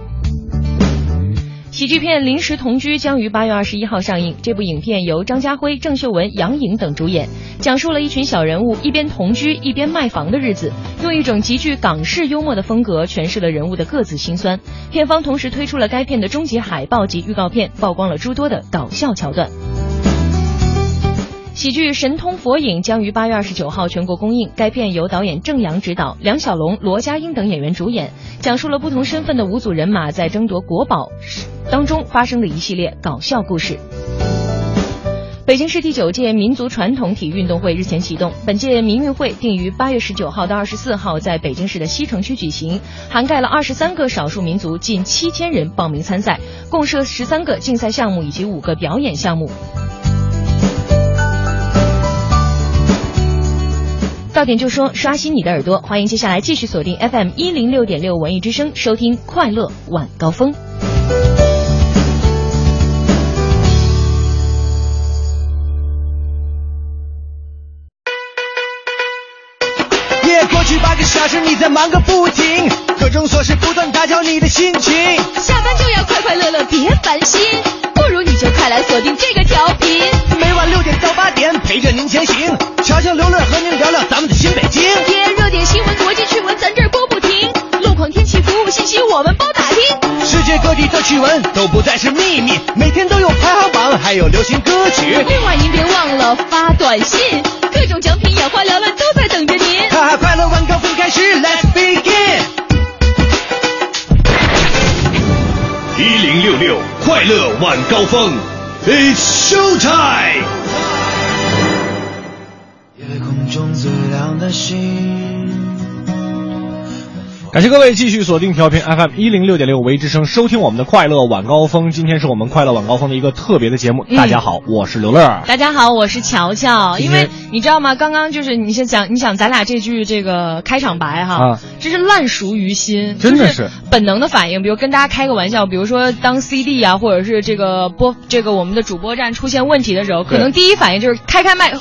喜剧片《临时同居》将于八月二十一号上映。这部影片由张家辉、郑秀文、杨颖等主演，讲述了一群小人物一边同居一边卖房的日子，用一种极具港式幽默的风格诠释了人物的各自心酸。片方同时推出了该片的终极海报及预告片，曝光了诸多的搞笑桥段。喜剧《神通佛影》将于八月二十九号全国公映。该片由导演郑阳执导，梁小龙、罗家英等演员主演，讲述了不同身份的五组人马在争夺国宝当中发生的一系列搞笑故事。北京市第九届民族传统体育运动会日前启动，本届民运会定于八月十九号到二十四号在北京市的西城区举行，涵盖了二十三个少数民族，近七千人报名参赛，共设十三个竞赛项目以及五个表演项目。到点就说，刷新你的耳朵，欢迎接下来继续锁定 FM 一零六点六文艺之声，收听快乐晚高峰。夜过去八个小时，你在忙个不停，各种琐事不断打搅你的心情。下班就要快快乐乐，别烦心，不如你就快来锁定这个调频。每晚六点到八点，陪着您前行，悄悄刘乐和您聊聊咱们的新北京。天热点新闻、国际趣闻，咱这儿播不停。路况、天气、服务信息，我们包打听。世界各地的趣闻都不再是秘密，每天都有排行榜，还有流行歌曲。另外您别忘了发短信，各种奖品眼花缭乱都在等着您。哈哈，快乐晚高峰开始，Let's 六快乐晚高峰，It's show time。夜空中最亮的星。感谢各位继续锁定调频 FM 一零六点六维之声，收听我们的快乐晚高峰。今天是我们快乐晚高峰的一个特别的节目。嗯大家好，我是刘乐。大家好，我是乔乔。因为你知道吗？刚刚就是你先讲，你想咱俩这句这个开场白哈，啊真是烂熟于心，真的就是本能的反应。比如跟大家开个玩笑，比如说当 CD 啊，或者是这个播这个我们的主播站出现问题的时候，可能第一反应就是开开麦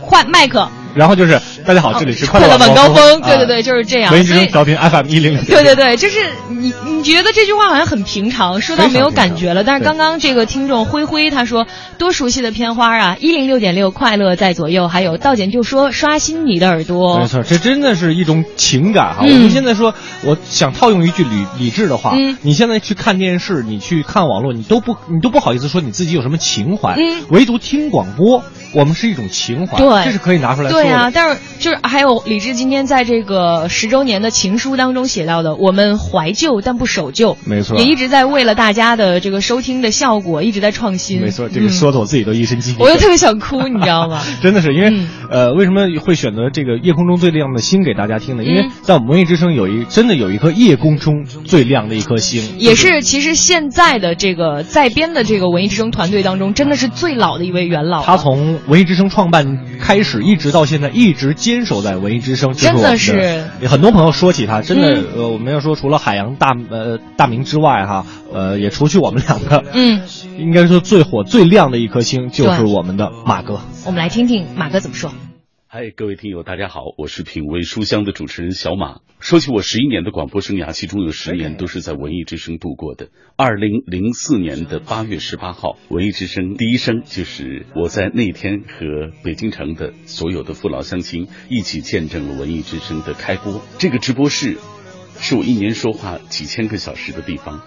换麦克。然后就是大家好，这里是快乐乐晚高峰，啊对对对，就是这样。文艺之声调频 FM 一零对对对，就是你你觉得这句话好像很平常，说到没有感觉了。但是刚刚这个听众灰灰他说，多熟悉的片花啊，一零六点六快乐在左右，还有道简就说刷新你的耳朵。没错，这真的是一种情感哈。嗯我们现在说，我想套用一句理理智的话，嗯你现在去看电视，你去看网络，你都不你都不好意思说你自己有什么情怀，嗯唯独听广播，我们是一种情怀，对这是可以拿出来说的。对啊，但是就是还有李志今天在这个十周年的情书当中写到的，我们怀旧但不守旧，没错也一直在为了大家的这个收听的效果一直在创新。没错，这个嗯说的我自己都一身鸡皮。我又特别想哭，你知道吗？真的是因为、嗯呃，为什么会选择这个夜空中最亮的星给大家听呢？因为嗯在我们文艺之声有一真的有一颗夜空中最亮的一颗星，也是，其实现在的这个在编的这个文艺之声团队当中，真的是最老的一位元老。他从文艺之声创办开始，一直到现在，一直坚守在文艺之声。这真的是有很多朋友说起他，真的，嗯呃，我们要说除了海洋大呃大明之外，哈，呃，也除去我们两个，嗯，应该说最火最亮的一颗星就是我们的马哥。我们来听听马哥怎么说。嗨，各位听友，大家好，我是品味书香的主持人小马。说起我十一年的广播生涯，其中有十年都是在文艺之声度过的。二零零四年的八月十八号，文艺之声第一声就是我在那天和北京城的所有的父老乡亲一起见证了文艺之声的开播。这个直播室是我一年说话几千个小时的地方。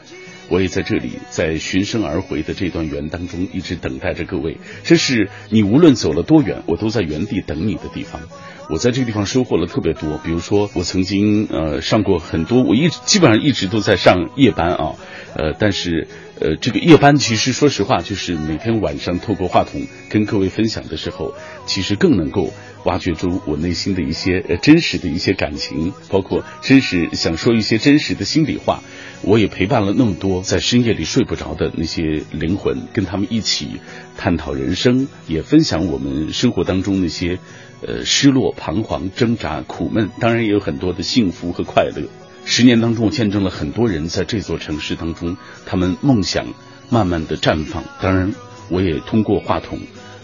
我也在这里，在循声而回的这段缘当中，一直等待着各位。这是你无论走了多远，我都在原地等你的地方。我在这个地方收获了特别多，比如说我曾经呃上过很多，我一直基本上一直都在上夜班啊，呃，但是呃这个夜班其实说实话，就是每天晚上透过话筒跟各位分享的时候，其实更能够挖掘出我内心的一些呃真实的一些感情，包括真实想说一些真实的心里话。我也陪伴了那么多在深夜里睡不着的那些灵魂，跟他们一起探讨人生，也分享我们生活当中那些呃失落、彷徨、挣扎、苦闷，当然也有很多的幸福和快乐。十年当中，我见证了很多人在这座城市当中，他们梦想慢慢的绽放。当然，我也通过话筒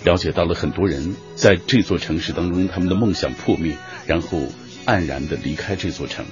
了解到了很多人在这座城市当中，他们的梦想破灭，然后黯然的离开这座城。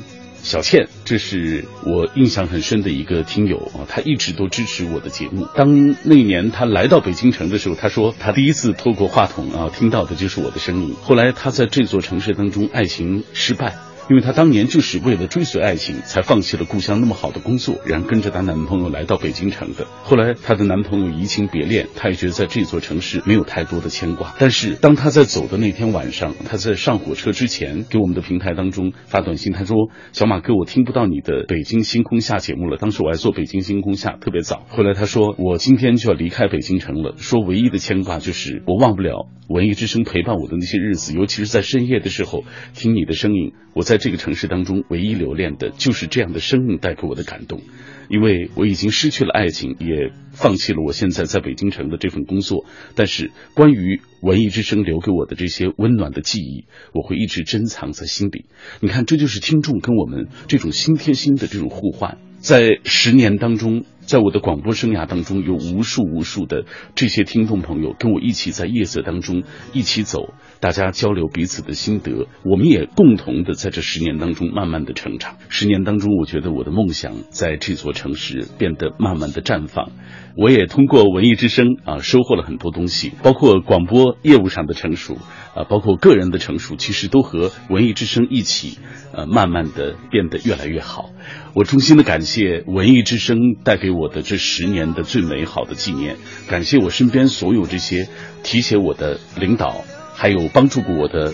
小倩，这是我印象很深的一个听友啊，她一直都支持我的节目。当那年她来到北京城的时候，她说她第一次透过话筒啊听到的就是我的声音。后来她在这座城市当中爱情失败。因为她当年就是为了追随爱情，才放弃了故乡那么好的工作，然后跟着她男朋友来到北京城的。后来她的男朋友移情别恋，她也觉得在这座城市没有太多的牵挂。但是当她在走的那天晚上，她在上火车之前给我们的平台当中发短信，她说：“小马哥，我听不到你的《北京星空下》节目了。”当时我还做《北京星空下》，特别早。后来她说：“我今天就要离开北京城了。”说唯一的牵挂就是我忘不了文艺之声陪伴我的那些日子，尤其是在深夜的时候听你的声音。我在这个城市当中唯一留恋的就是这样的生命带给我的感动，因为我已经失去了爱情，也放弃了我现在在北京城的这份工作。但是关于文艺之声留给我的这些温暖的记忆，我会一直珍藏在心里。你看，这就是听众跟我们这种心贴心的这种互换。在十年当中，在我的广播生涯当中，有无数无数的这些听众朋友跟我一起在夜色当中一起走，大家交流彼此的心得，我们也共同的在这十年当中慢慢的成长。十年当中，我觉得我的梦想在这座城市变得慢慢的绽放。我也通过文艺之声啊，收获了很多东西，包括广播业务上的成熟啊，包括个人的成熟，其实都和文艺之声一起，呃，慢慢的变得越来越好。我衷心的感谢文艺之声带给我的这十年的最美好的纪念，感谢我身边所有这些提携我的领导，还有帮助过我的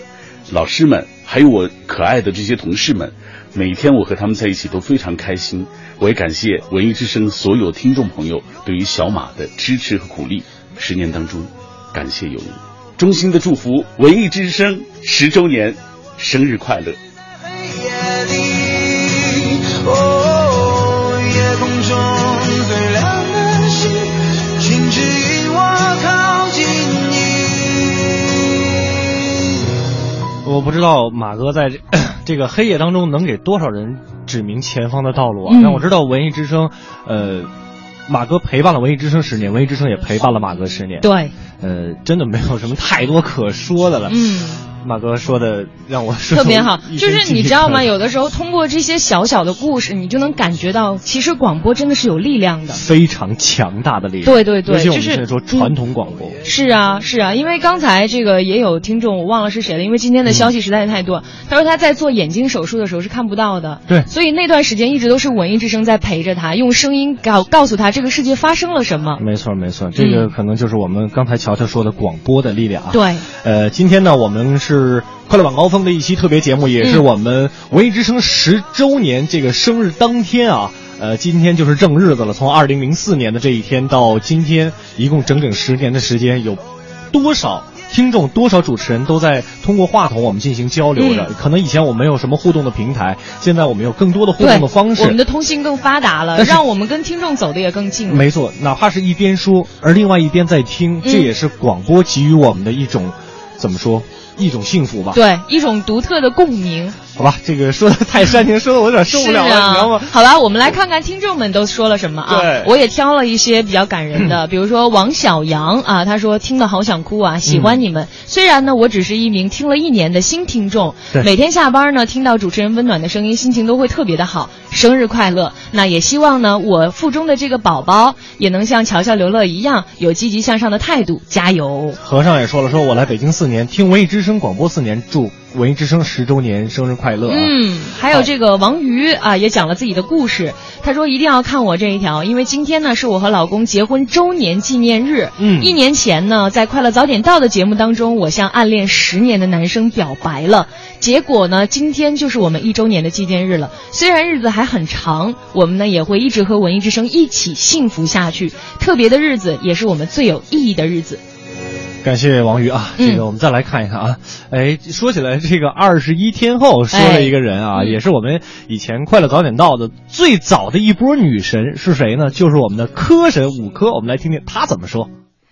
老师们，还有我可爱的这些同事们。每天我和他们在一起都非常开心。我也感谢文艺之声所有听众朋友对于小马的支持和鼓励。十年当中，感谢有你，衷心的祝福文艺之声十周年生日快乐！我靠近你。我不知道马哥在这 这个黑夜当中能给多少人指明前方的道路啊！嗯让我知道文艺之声，呃，马哥陪伴了文艺之声十年，文艺之声也陪伴了马哥十年。对，呃，真的没有什么太多可说的了。嗯。马哥说的让我说特别好，就是你知道吗？有的时候通过这些小小的故事，你就能感觉到，其实广播真的是有力量的，非常强大的力量。对对对，就是传统广播。是啊是啊，因为刚才这个也有听众，我忘了是谁了，因为今天的消息实在是太多。他说他在做眼睛手术的时候是看不到的，对，所以那段时间一直都是文艺之声在陪着他，用声音告告诉他这个世界发生了什么。没错没错，这个可能就是我们刚才乔乔说的广播的力量啊。对，呃，今天呢，我们是是快乐晚高峰的一期特别节目，也是我们文艺之声十周年这个生日当天啊。呃，今天就是正日子了。从二零零四年的这一天到今天，一共整整十年的时间，有多少听众、多少主持人都在通过话筒我们进行交流着？可能以前我们没有什么互动的平台，现在我们有更多的互动的方式。我们的通信更发达了，让我们跟听众走的也更近了。没错，哪怕是一边说，而另外一边在听，这也是广播给予我们的一种，怎么说？一种幸福吧，对，一种独特的共鸣。好吧，这个说的太煽情，说的我有点受不了了，你知道吗？好吧，我们来看看听众们都说了什么啊。对，我也挑了一些比较感人的，比如说王小阳啊，他说听了好想哭啊，喜欢你们。虽然呢，我只是一名听了一年的新听众，每天下班呢，听到主持人温暖的声音，心情都会特别的好。生日快乐！那也希望呢，我腹中的这个宝宝也能像乔乔、刘乐一样，有积极向上的态度，加油。和尚也说了，说我来北京四年，听文艺之声广播四年，祝。文艺之声十周年生日快乐！嗯，还有这个王瑜啊，也讲了自己的故事。他说一定要看我这一条，因为今天呢是我和老公结婚周年纪念日。嗯，一年前呢，在《快乐早点到》的节目当中，我向暗恋十年的男生表白了。结果呢，今天就是我们一周年的纪念日了。虽然日子还很长，我们呢也会一直和文艺之声一起幸福下去。特别的日子，也是我们最有意义的日子。感谢王宇啊，这个我们再来看一看啊，哎，说起来这个二十一天后说了一个人啊，也是我们以前快乐早点到的最早的一波女神是谁呢？就是我们的科神五科，我们来听听她怎么说。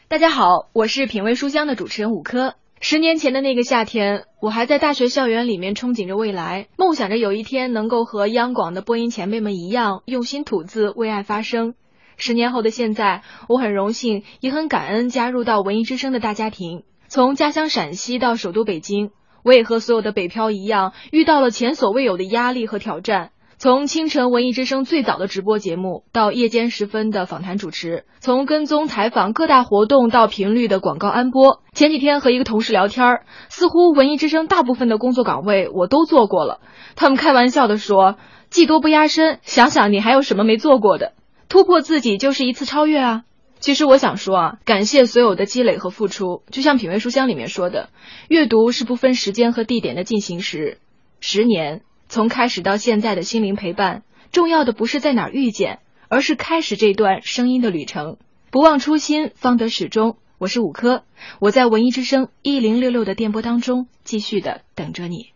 大家好，我是品味书香的主持人五科。十年前的那个夏天，我还在大学校园里面憧憬着未来，梦想着有一天能够和央广的播音前辈们一样用心吐字，为爱发声。十年后的现在，我很荣幸，也很感恩加入到文艺之声的大家庭。从家乡陕西到首都北京，我也和所有的北漂一样，遇到了前所未有的压力和挑战。从清晨文艺之声最早的直播节目，到夜间时分的访谈主持；从跟踪采访各大活动到频率的广告安播。前几天和一个同事聊天，似乎文艺之声大部分的工作岗位我都做过了。他们开玩笑的说：“技多不压身，想想你还有什么没做过的？”突破自己就是一次超越啊！其实我想说啊，感谢所有的积累和付出。就像品味书香里面说的，阅读是不分时间和地点的进行时。十年从开始到现在的心灵陪伴，重要的不是在哪儿遇见，而是开始这段声音的旅程。不忘初心，方得始终。我是五科，我在文艺之声一零六六的电波当中，继续的等着你。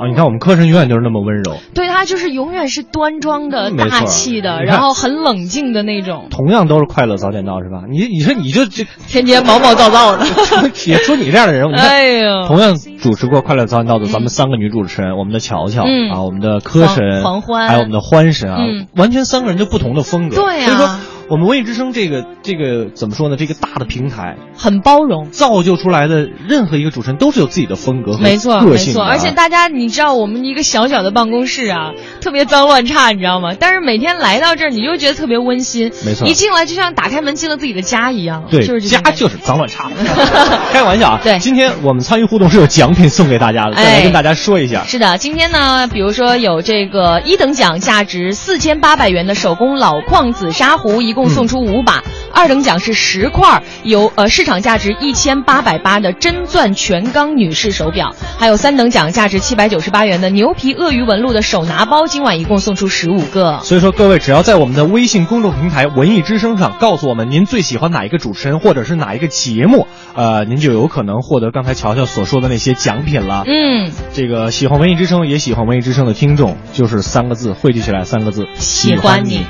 啊，你看我们科神永远就是那么温柔，对他就是永远是端庄的、大气的，然后很冷静的那种。同样都是快乐早点到是吧？你你说你就这 天天毛毛躁躁的，也说你这样的人，哎呦，同样主持过快乐早点到的咱们三个女主持人，我们的乔乔啊，我们的科神黄欢，还有我们的欢神啊，完全三个人就不同的风格。对呀，所以说。我们文艺之声这个这个怎么说呢？这个大的平台很包容，造就出来的任何一个主持人都是有自己的风格和没错没错。而且大家你知道，我们一个小小的办公室啊，特别脏乱差，你知道吗？但是每天来到这儿，你就觉得特别温馨。没错，一进来就像打开门进了自己的家一样。对，就是家就是脏乱差。开玩笑啊！对，今天我们参与互动是有奖品送给大家的，再来跟大家说一下。是的，今天呢，比如说有这个一等奖，价值四千八百元的手工老矿紫砂壶，一共送出五把。二等奖是十块由呃市场价值一千八百八的真钻全钢女士手表，还有三等奖价值七百九十八元的牛皮鳄鱼纹路的手拿包，今晚一共送出十五个。所以说各位只要在我们的微信公众平台“文艺之声”上告诉我们您最喜欢哪一个主持人或者是哪一个节目，呃，您就有可能获得刚才乔乔所说的那些奖品了。嗯，这个喜欢文艺之声也喜欢文艺之声的听众，就是三个字汇聚起来三个字：喜欢你。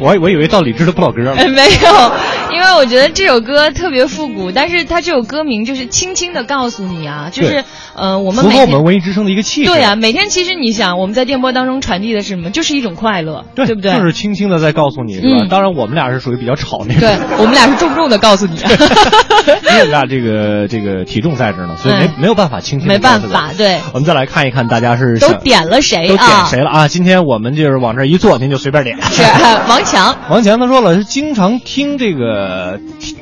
我我以为到李志的不老歌了。哎，没有，因为我觉得这首歌特别复古，但是它这首歌名就是轻轻的告诉你啊，就是呃，我们符合我们文艺之声的一个气质。对啊，每天其实你想，我们在电波当中传递的是什么？就是一种快乐，对不对？就是轻轻的在告诉你，是吧？嗯当然，我们俩是属于比较吵那种。对我们俩是重重的告诉你，啊 因为我们俩这个这个体重在这儿呢，所以没嗯没有办法轻轻的没办法，对，我们再来看一看大家是都点了谁都点啊？谁了啊？今天我们就是往这儿一坐，您就随便点。是王强，王强他说了，是经常听这个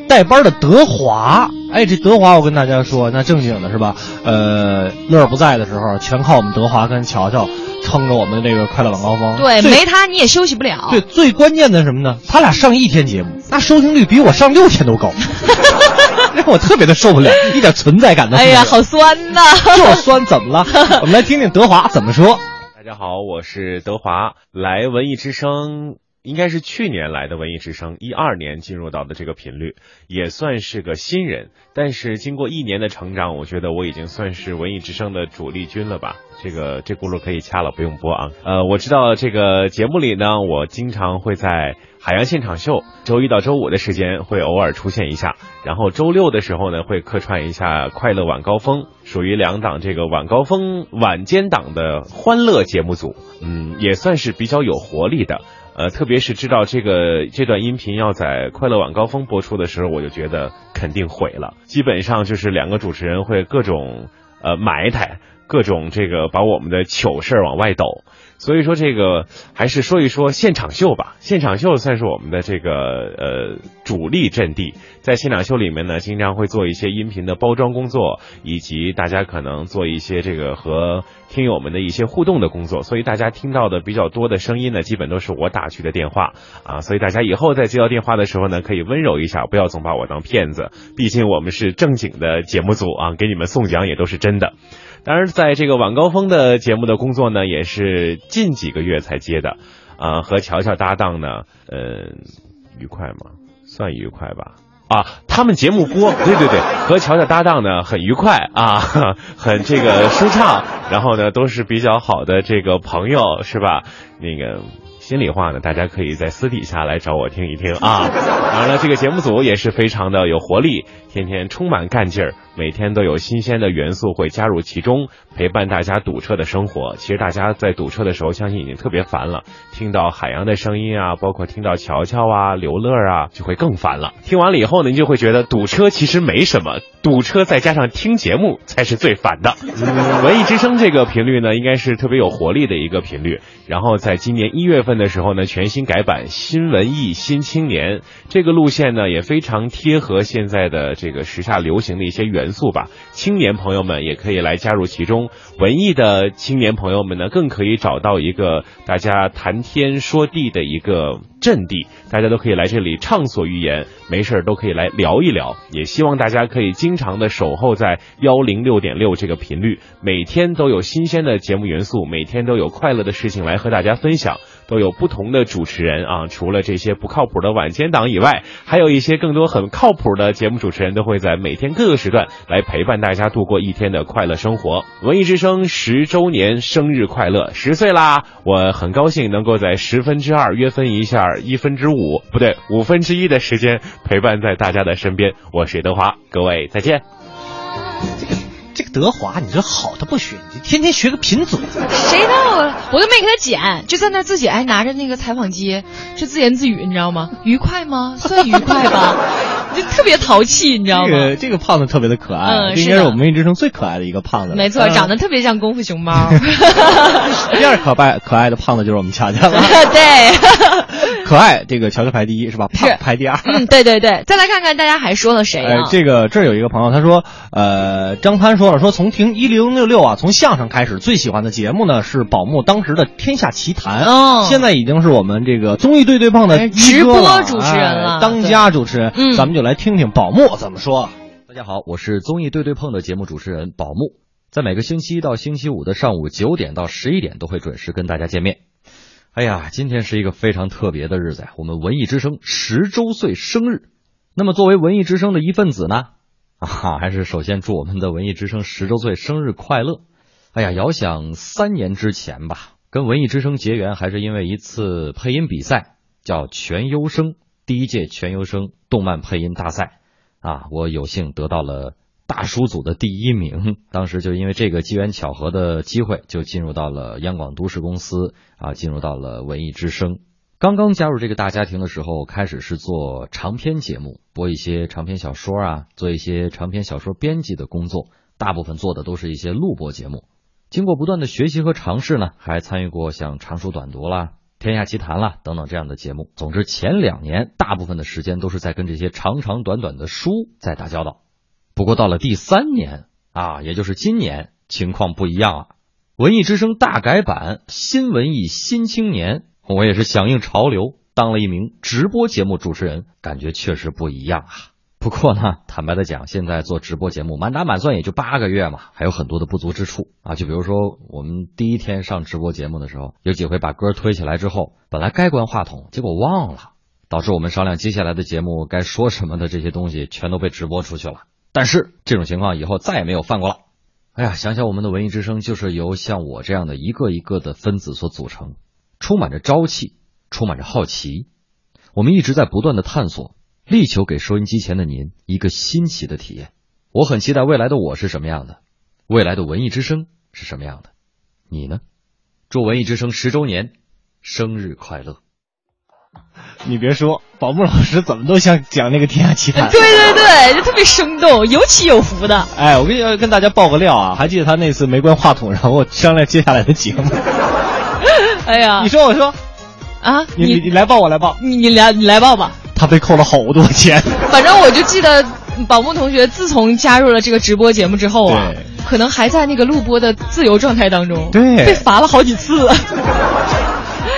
带班的德华。哎，这德华我跟大家说，那正经的是吧？呃，乐儿不在的时候，全靠我们德华跟乔乔撑着我们这个快乐晚高峰。对，没他你也休息不了。对，最关键的是什么呢？他俩上一天节目，那收听率比我上六天都高，让我特别的受不了，一点存在感都没有。哎呀，好酸呐！就是酸，怎么了？我们来听听德华怎么说。大家好，我是德华，来文艺之声应该是去年来的文艺之声，一二年进入到的这个频率，也算是个新人。但是经过一年的成长，我觉得我已经算是文艺之声的主力军了吧。这个这轱辘可以掐了，不用播啊。呃，我知道这个节目里呢，我经常会在海洋现场秀，周一到周五的时间会偶尔出现一下，然后周六的时候呢会客串一下快乐晚高峰，属于两档这个晚高峰晚间档的欢乐节目组，嗯，也算是比较有活力的。呃，特别是知道这个这段音频要在快乐晚高峰播出的时候，我就觉得肯定毁了。基本上就是两个主持人会各种呃埋汰，各种这个把我们的糗事儿往外抖。所以说这个还是说一说现场秀吧。现场秀算是我们的这个呃主力阵地，在现场秀里面呢，经常会做一些音频的包装工作，以及大家可能做一些这个和听友们的一些互动的工作。所以大家听到的比较多的声音呢，基本都是我打去的电话啊。所以大家以后在接到电话的时候呢，可以温柔一下，不要总把我当骗子。毕竟我们是正经的节目组啊，给你们送奖也都是真的。当然，在这个晚高峰的节目的工作呢，也是近几个月才接的，啊、和乔乔搭档呢，呃，愉快吗？算愉快吧。啊，他们节目播，对对对，和乔乔搭档呢很愉快啊，很这个舒畅，然后呢都是比较好的这个朋友，是吧？那个心里话呢，大家可以在私底下来找我听一听啊。当然了，这个节目组也是非常的有活力，天天充满干劲儿，每天都有新鲜的元素会加入其中，陪伴大家堵车的生活。其实大家在堵车的时候，相信已经特别烦了，听到海洋的声音啊，包括听到乔乔啊、刘乐啊，就会更烦了。听完了以后呢，你就会觉得堵车其实没什么，堵车再加上听节目才是最烦的。文艺之声这个频率呢，应该是特别有活力的一个频率。然后在今年一月份的时候呢，全新改版新文艺新青年这个路线呢，也非常贴合现在的这个时下流行的一些元素吧。青年朋友们也可以来加入其中，文艺的青年朋友们呢，更可以找到一个大家谈天说地的一个阵地，大家都可以来这里畅所欲言，没事儿都可以来聊一聊。也希望大家可以经常的守候在幺零六点六这个频率，每天都有新鲜的节目元素，每天都有快乐的事情来和大家分享。都有不同的主持人啊，除了这些不靠谱的晚间档以外，还有一些更多很靠谱的节目主持人都会在每天各个时段来陪伴大家度过一天的快乐生活。文艺之声十周年生日快乐，十岁啦！我很高兴能够在十分之二约分一下一分之五，不对，五分之一的时间陪伴在大家的身边。我是德华，各位再见。这个德华，你这好他不学，你天天学个贫嘴。谁道啊？我都没给他剪，就在那自己哎拿着那个采访机，就自言自语，你知道吗？愉快吗？算愉快吧，就特别淘气，你知道吗这吗？个这个胖子特别的可爱，嗯这应该是我们文艺之声最可爱的一个胖子。没错，嗯长得特别像功夫熊猫。第二可爱可爱的胖子就是我们乔乔了。对，可爱这个乔乔排第一是吧？胖是排第二。嗯，对对对，再来看看大家还说了谁哎啊？，这个这儿有一个朋友，他说，呃，张潘说了，说从听一零六六啊，从相声开始，最喜欢的节目呢是宝木当时的《天下奇谈》，哦现在已经是我们这个综艺对对碰的直播主持人了哎当家主持人。嗯咱们就来听听宝木怎么说。大家好，我是综艺对对碰的节目主持人宝木，在每个星期一到星期五的上午九点到十一点都会准时跟大家见面。哎呀，今天是一个非常特别的日子呀，我们文艺之声十周岁生日。那么作为文艺之声的一份子呢，啊，还是首先祝我们的文艺之声十周岁生日快乐。哎呀，遥想三年之前吧，跟文艺之声结缘还是因为一次配音比赛，叫全优生第一届全优生动漫配音大赛啊，我有幸得到了大叔组的第一名。当时就因为这个机缘巧合的机会，就进入到了央广都市公司啊，进入到了文艺之声。刚刚加入这个大家庭的时候，开始是做长篇节目，播一些长篇小说啊，做一些长篇小说编辑的工作，大部分做的都是一些录播节目。经过不断的学习和尝试呢，还参与过像长书短读啦、天下奇谈啦等等这样的节目。总之，前两年大部分的时间都是在跟这些长长短短的书在打交道。不过到了第三年啊，也就是今年，情况不一样了。文艺之声大改版，新文艺新青年。我也是响应潮流，当了一名直播节目主持人，感觉确实不一样啊。不过呢，坦白的讲，现在做直播节目，满打满算也就八个月嘛，还有很多的不足之处啊。就比如说，我们第一天上直播节目的时候，有几回把歌推起来之后，本来该关话筒，结果忘了，导致我们商量接下来的节目该说什么的这些东西，全都被直播出去了。但是这种情况以后再也没有犯过了。哎呀，想想我们的文艺之声，就是由像我这样的一个一个的分子所组成。充满着朝气，充满着好奇，我们一直在不断的探索，力求给收音机前的您一个新奇的体验。我很期待未来的我是什么样的，未来的文艺之声是什么样的，你呢？祝文艺之声十周年生日快乐！你别说，宝木老师怎么都像讲那个《天下奇谈》。对对对，就特别生动，有起有伏的。哎，我跟你跟大家爆个料啊，还记得他那次没关话筒，然后商量接下来的节目。哎呀，你说我说，啊，你你来报我来报，你你来你来报吧。他被扣了好多钱。反正我就记得宝木同学自从加入了这个直播节目之后啊，可能还在那个录播的自由状态当中，对，被罚了好几次。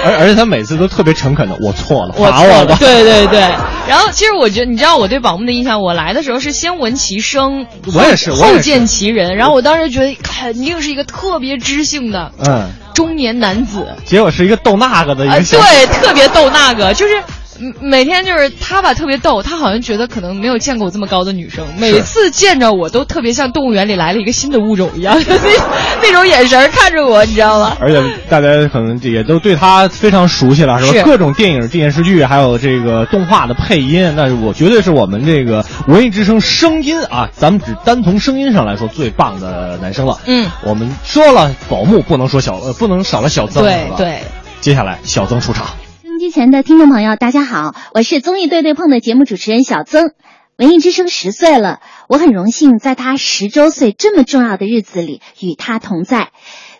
而而且他每次都特别诚恳的，我错了，罚我吧。对对对。然后其实我觉得，你知道我对宝木的印象，我来的时候是先闻其声，我也是，后见其人。然后我当时觉得肯定是一个特别知性的，嗯，中年男子。结果是一个逗那个的一个，对，特别逗那个，就是。每天就是他吧，特别逗。他好像觉得可能没有见过我这么高的女生，每次见着我都特别像动物园里来了一个新的物种一样，那 那种眼神看着我，你知道吗？而且大家可能也都对他非常熟悉了，是吧？各种电影、电视剧，还有这个动画的配音，那我绝对是我们这个文艺之声声音啊，咱们只单从声音上来说最棒的男生了。嗯，我们说了宝木，不能说小呃，不能少了小曾，对对。接下来小曾出场。机前的听众朋友，大家好，我是综艺对对碰的节目主持人小曾。文艺之声十岁了，我很荣幸在他十周岁这么重要的日子里与他同在。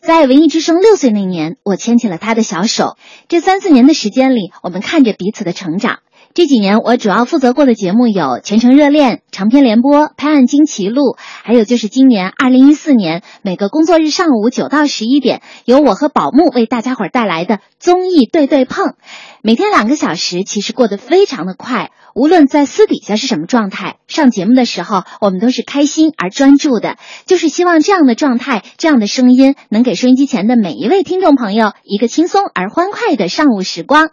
在文艺之声六岁那年，我牵起了他的小手。这三四年的时间里，我们看着彼此的成长。这几年我主要负责过的节目有《全程热恋》《长篇联播》《拍案惊奇录》，还有就是今年二零一四年每个工作日上午九到十一点，由我和宝木为大家伙儿带来的综艺对对碰。每天两个小时，其实过得非常的快。无论在私底下是什么状态，上节目的时候，我们都是开心而专注的。就是希望这样的状态，这样的声音，能给收音机前的每一位听众朋友一个轻松而欢快的上午时光。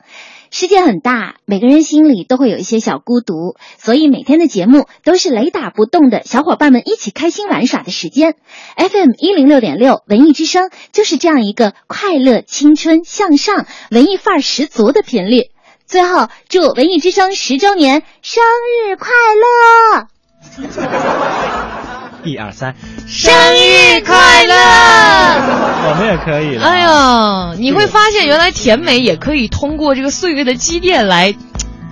世界很大，每个人心里都会有一些小孤独，所以每天的节目都是雷打不动的小伙伴们一起开心玩耍的时间。FM 一零六点六文艺之声就是这样一个快乐、青春、向上、文艺范儿十足的频率。最后，祝文艺之声十周年生日快乐！一二三，生日快乐！我们也可以。哎呦，你会发现原来甜美也可以通过这个岁月的积淀来。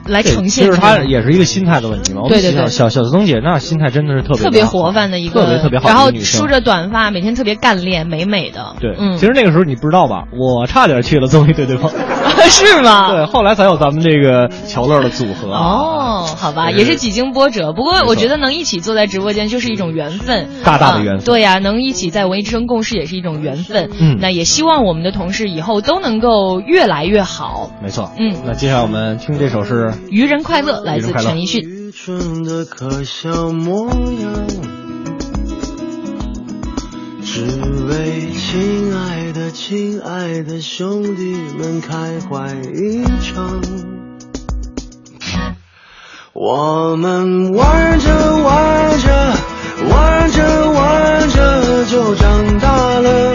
来呈现，就是他也是一个心态的问题嘛。对对对，小小曾姐那心态真的是特别特别活泛的一个，特别特别好。然后梳着短发，每天特别干练，美美的。对，嗯。其实那个时候你不知道吧？我差点去了综艺对对碰，是吗？对，后来才有咱们这个乔乐的组合。哦，好吧，也是几经波折。不过我觉得能一起坐在直播间就是一种缘分，大大的缘分。对呀，能一起在文艺之声共事也是一种缘分。嗯，那也希望我们的同事以后都能够越来越好。没错。嗯，那接下来我们听这首是《愚人快乐》。来自陈奕迅。愚蠢的可笑模样，只为亲爱的亲爱的兄弟们开怀一场。我们玩着玩着，玩着玩着就长大了。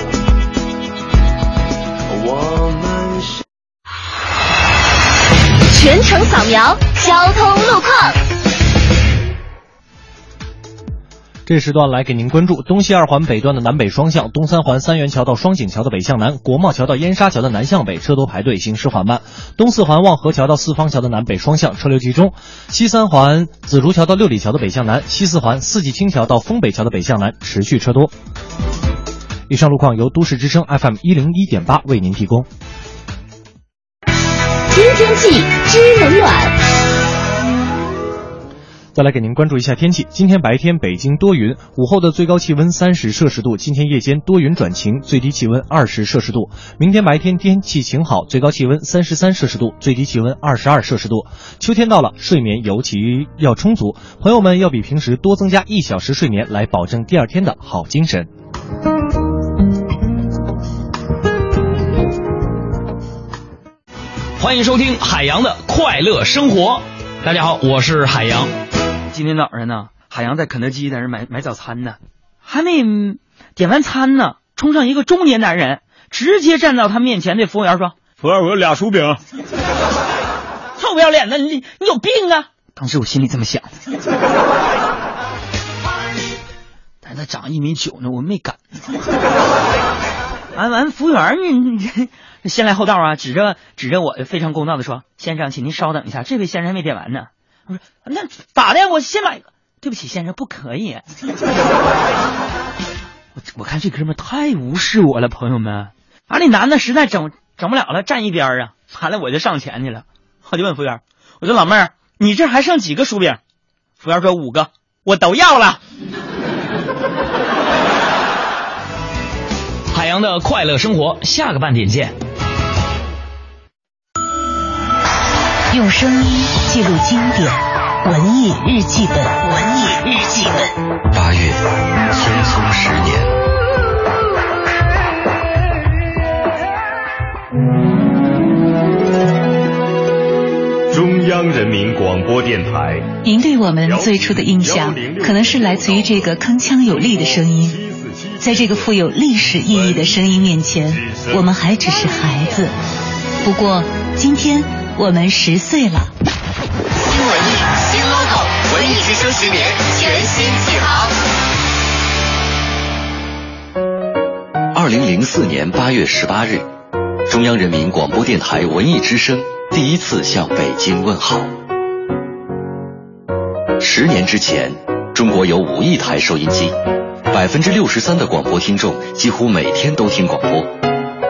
全程扫描交通路况。这时段来给您关注，东西二环北段的南北双向，东三环三元桥到双井桥的北向南，国贸桥到燕莎桥的南向北，车多排队，行驶缓慢。东四环望和桥到四方桥的南北双向，车流集中。西三环紫竹桥到六里桥的北向南，西四环四季青桥到丰北桥的北向南，持续车多。以上路况由都市之声 FM 一零一点八为您提供。听天气，知冷暖。再来给您关注一下天气。今天白天北京多云，午后的最高气温三十摄氏度。今天夜间多云转晴，最低气温二十摄氏度。明天白天天气晴好，最高气温三十三摄氏度，最低气温二十二摄氏度。秋天到了，睡眠尤其要充足，朋友们要比平时多增加一小时睡眠，来保证第二天的好精神。欢迎收听海洋的快乐生活。大家好，我是海洋。今天早上呢，海洋在肯德基在那买买早餐呢，还没点完餐呢，冲上一个中年男人，直接站到他面前对服务员说：“服务员，我有俩薯饼。”臭不要脸的，你你有病啊！当时我心里这么想，但是他长一米九呢，我没敢。完完，服务员你你先来后到啊！指着指着我，非常公道的说：“先生，请您稍等一下，这位先生还没点完呢。”我说：“那咋的？我先买。”对不起，先生，不可以。我我看这哥们太无视我了，朋友们。啊，那男的实在整整不了了，站一边啊。完了，我就上前去了，我就问服务员：“我说老妹儿，你这还剩几个薯饼？”服务员说：“五个，我都要了。”海洋的快乐生活，下个半点见。用声音记录经典，文艺日记本，文艺日记本。八月，匆匆十年。中央人民广播电台。您对我们最初的印象，可能是来自于这个铿锵有力的声音。在这个富有历史意义的声音面前，我们还只是孩子。不过，今天我们十岁了。新文艺，新 logo，文艺之声十年全新启航。二零零四年八月十八日，中央人民广播电台文艺之声第一次向北京问好。十年之前，中国有五亿台收音机。百分之六十三的广播听众几乎每天都听广播，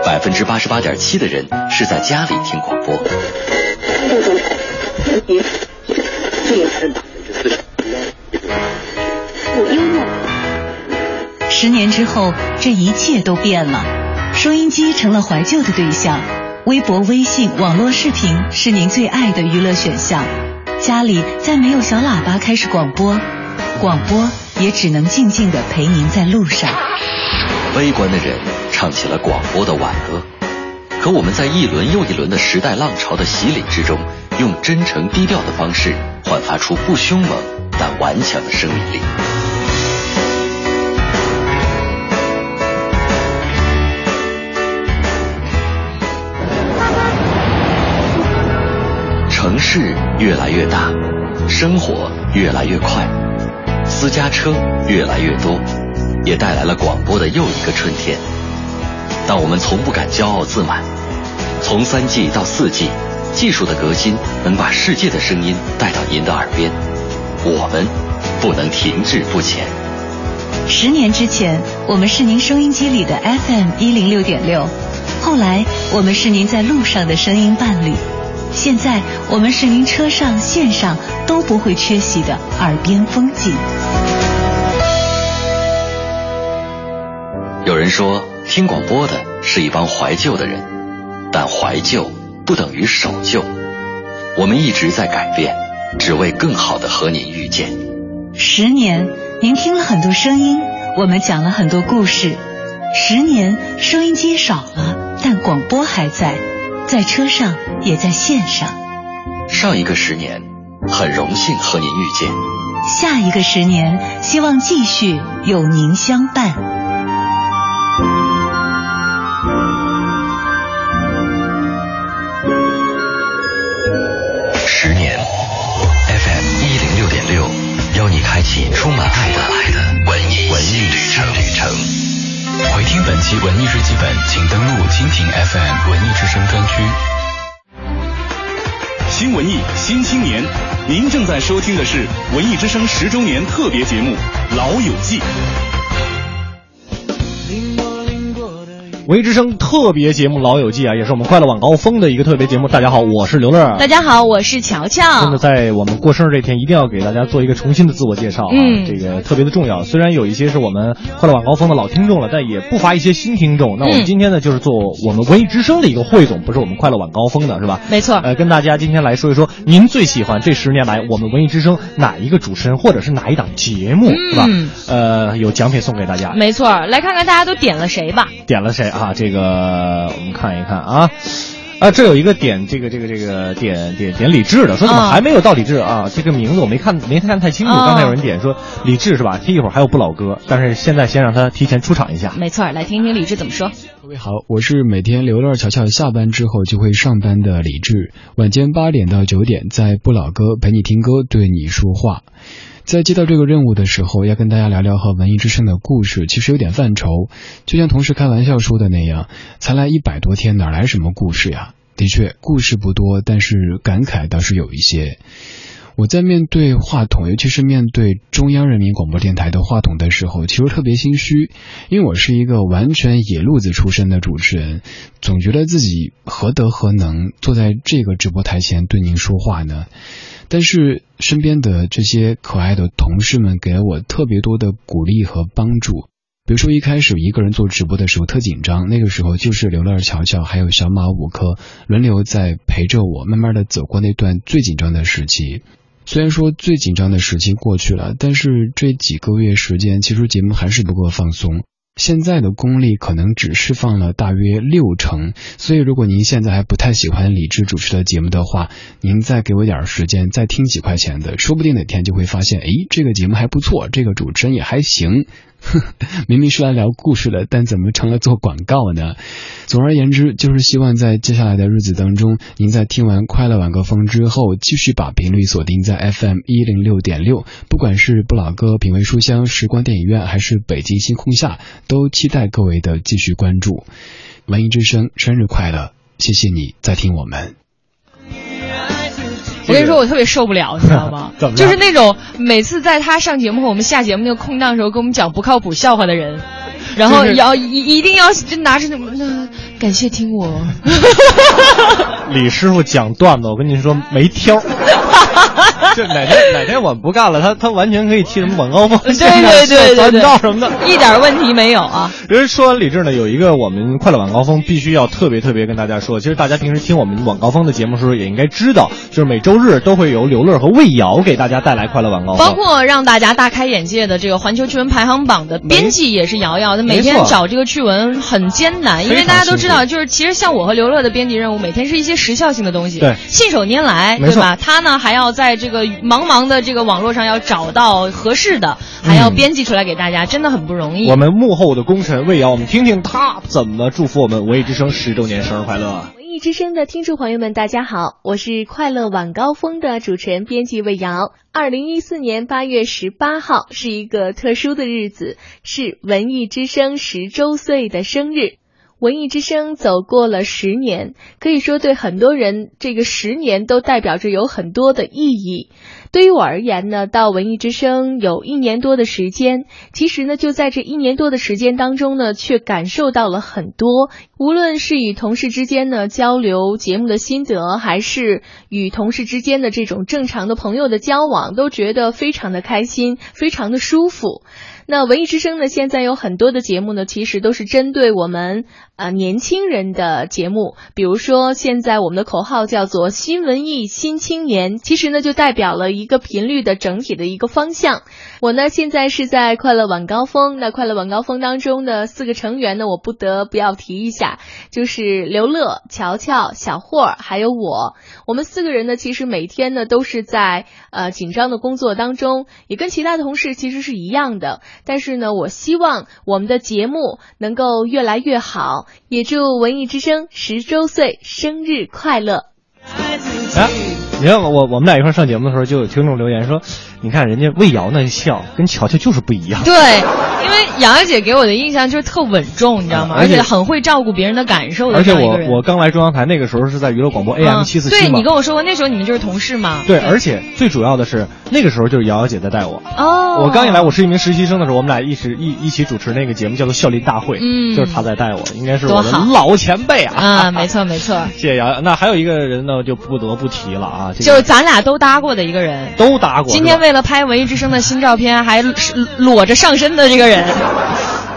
百分之八十八点七的人是在家里听广播。十年之后，这一切都变了，收音机成了怀旧的对象，微博、微信、网络视频是您最爱的娱乐选项，家里再没有小喇叭开始广播，广播。也只能静静的陪您在路上。悲观的人唱起了广播的挽歌，可我们在一轮又一轮的时代浪潮的洗礼之中，用真诚低调的方式焕发出不凶猛但顽强的生命力。城市越来越大，生活越来越快。私家车越来越多，也带来了广播的又一个春天。但我们从不敢骄傲自满。从三 G 到四 G，技术的革新能把世界的声音带到您的耳边，我们不能停滞不前。十年之前，我们是您收音机里的 FM 一零六点六，后来我们是您在路上的声音伴侣。现在我们是您车上、线上都不会缺席的耳边风景。有人说，听广播的是一帮怀旧的人，但怀旧不等于守旧。我们一直在改变，只为更好的和您遇见。十年，您听了很多声音，我们讲了很多故事。十年，收音机少了，但广播还在。在车上，也在线上。上一个十年，很荣幸和您遇见。下一个十年，希望继续有您相伴。充满爱的来的文艺旅程。回听本期文艺日记本，请登录蜻蜓 FM 文艺之声专区。新文艺新青年，您正在收听的是文艺之声十周年特别节目《老友记》。文艺之声特别节目《老友记》啊，也是我们快乐晚高峰的一个特别节目。大家好，我是刘乐。大家好，我是乔乔。真的，在我们过生日这天，一定要给大家做一个重新的自我介绍啊，嗯这个特别的重要。虽然有一些是我们快乐晚高峰的老听众了，但也不乏一些新听众。那我们嗯今天呢，就是做我们文艺之声的一个汇总，不是我们快乐晚高峰的，是吧？没错。呃，跟大家今天来说一说，您最喜欢这十年来我们文艺之声哪一个主持人，或者是哪一档节目，是吧？嗯呃，有奖品送给大家。没错，来看看大家都点了谁吧。点了谁啊？这个我们看一看啊。啊，这有一个点，这个这个这个点点点李志的，说怎么啊还没有到李志啊？这个名字我没看没看太清楚。啊刚才有人点说李志是吧？听一会儿还有不老歌，但是现在先让他提前出场一下。没错，来听听李志怎么说。各位好，我是每天刘乐乔乔下班之后就会上班的李志，晚间八点到九点在不老歌陪你听歌，对你说话。在接到这个任务的时候，要跟大家聊聊和文艺之声的故事，其实有点犯愁。就像同事开玩笑说的那样，才来一百多天，哪来什么故事呀？的确，故事不多，但是感慨倒是有一些。我在面对话筒，尤其是面对中央人民广播电台的话筒的时候，其实特别心虚，因为我是一个完全野路子出身的主持人，总觉得自己何德何能坐在这个直播台前对您说话呢？但是身边的这些可爱的同事们给了我特别多的鼓励和帮助。比如说一开始一个人做直播的时候特紧张，那个时候就是刘乐、乔乔还有小马五科轮流在陪着我，慢慢的走过那段最紧张的时期。虽然说最紧张的时期过去了，但是这几个月时间，其实节目还是不够放松。现在的功力可能只释放了大约六成，所以如果您现在还不太喜欢李志主持的节目的话，您再给我点时间，再听几块钱的，说不定哪天就会发现，诶，这个节目还不错，这个主持人也还行。明明是来聊故事的，但怎么成了做广告呢？总而言之，就是希望在接下来的日子当中，您在听完《快乐晚高峰》之后，继续把频率锁定在 FM 一零六点六，不管是不老歌、品味书香、时光电影院，还是北京星空下，都期待各位的继续关注。文艺之声，生日快乐！谢谢你在听我们。我跟你说，我特别受不了，你知道吗？怎么就是那种每次在他上节目和我们下节目那个空档的时候，跟我们讲不靠谱笑话的人，然后要一一定要就拿着那么那感谢听我，李师傅讲段子，我跟你说没挑儿。就哪天哪天我们不干了，他他完全可以替什么晚高峰、对对对对转对，道什么的，一点问题没有啊。因为说完李志呢，有一个我们快乐晚高峰必须要特别特别跟大家说，其实大家平时听我们晚高峰的节目的时候也应该知道，就是每周日都会由刘乐和魏瑶给大家带来快乐晚高峰，包括让大家大开眼界的这个环球趣闻排行榜的编辑也是瑶瑶，她每天找这个趣闻很艰难，因为大家都知道，就是其实像我和刘乐的编辑任务，每天是一些时效性的东西，对信手拈来，对吧？他呢还要在这个茫茫的这个网络上要找到合适的，还要嗯编辑出来给大家，真的很不容易。我们幕后的功臣魏瑶，我们听听他怎么祝福我们文艺之声十周年生日快乐。文艺之声的听众朋友们，大家好，我是快乐晚高峰的主持人、编辑魏瑶。二零一四年八月十八号是一个特殊的日子，是文艺之声十周岁的生日。文艺之声走过了十年，可以说对很多人，这个十年都代表着有很多的意义。对于我而言呢，到文艺之声有一年多的时间，其实呢，就在这一年多的时间当中呢，却感受到了很多。无论是与同事之间呢交流节目的心得，还是与同事之间的这种正常的朋友的交往，都觉得非常的开心，非常的舒服。那文艺之声呢，现在有很多的节目呢，其实都是针对我们呃年轻人的节目。比如说，现在我们的口号叫做“新文艺新青年”，其实呢就代表了一个频率的整体的一个方向。我呢现在是在快乐晚高峰，那快乐晚高峰当中的四个成员呢，我不得不要提一下，就是刘乐、乔乔、小霍还有我。我们四个人呢，其实每天呢都是在呃紧张的工作当中，也跟其他同事其实是一样的。但是呢，我希望我们的节目能够越来越好，也祝文艺之声十周岁生日快乐！哎，你看我我们俩一块儿上节目的时候，就有听众留言说，你看人家魏瑶那笑跟乔乔就是不一样。对，因因为瑶瑶姐给我的印象就是特稳重，你知道吗？而且且很会照顾别人的感受的而且我。我刚来中央台那个时候是在娱乐广播 AM 嗯七四七嘛对你，跟我说过，那时候你们就是同事嘛。对，而且最主要的是那个时候就是瑶瑶姐在带我。哦，我刚一来，我是一名实习生的时候，我们俩一直一一起主持那个节目，叫做《笑林大会》，嗯就是她在带我，应该是我的老前辈啊。啊，没错没错，谢谢瑶瑶。那还有一个人呢，就不得不提了啊，这个就是咱俩都搭过的一个人。都搭过。今天为了拍《文艺之声》的新照片，还是裸着上身的这个人，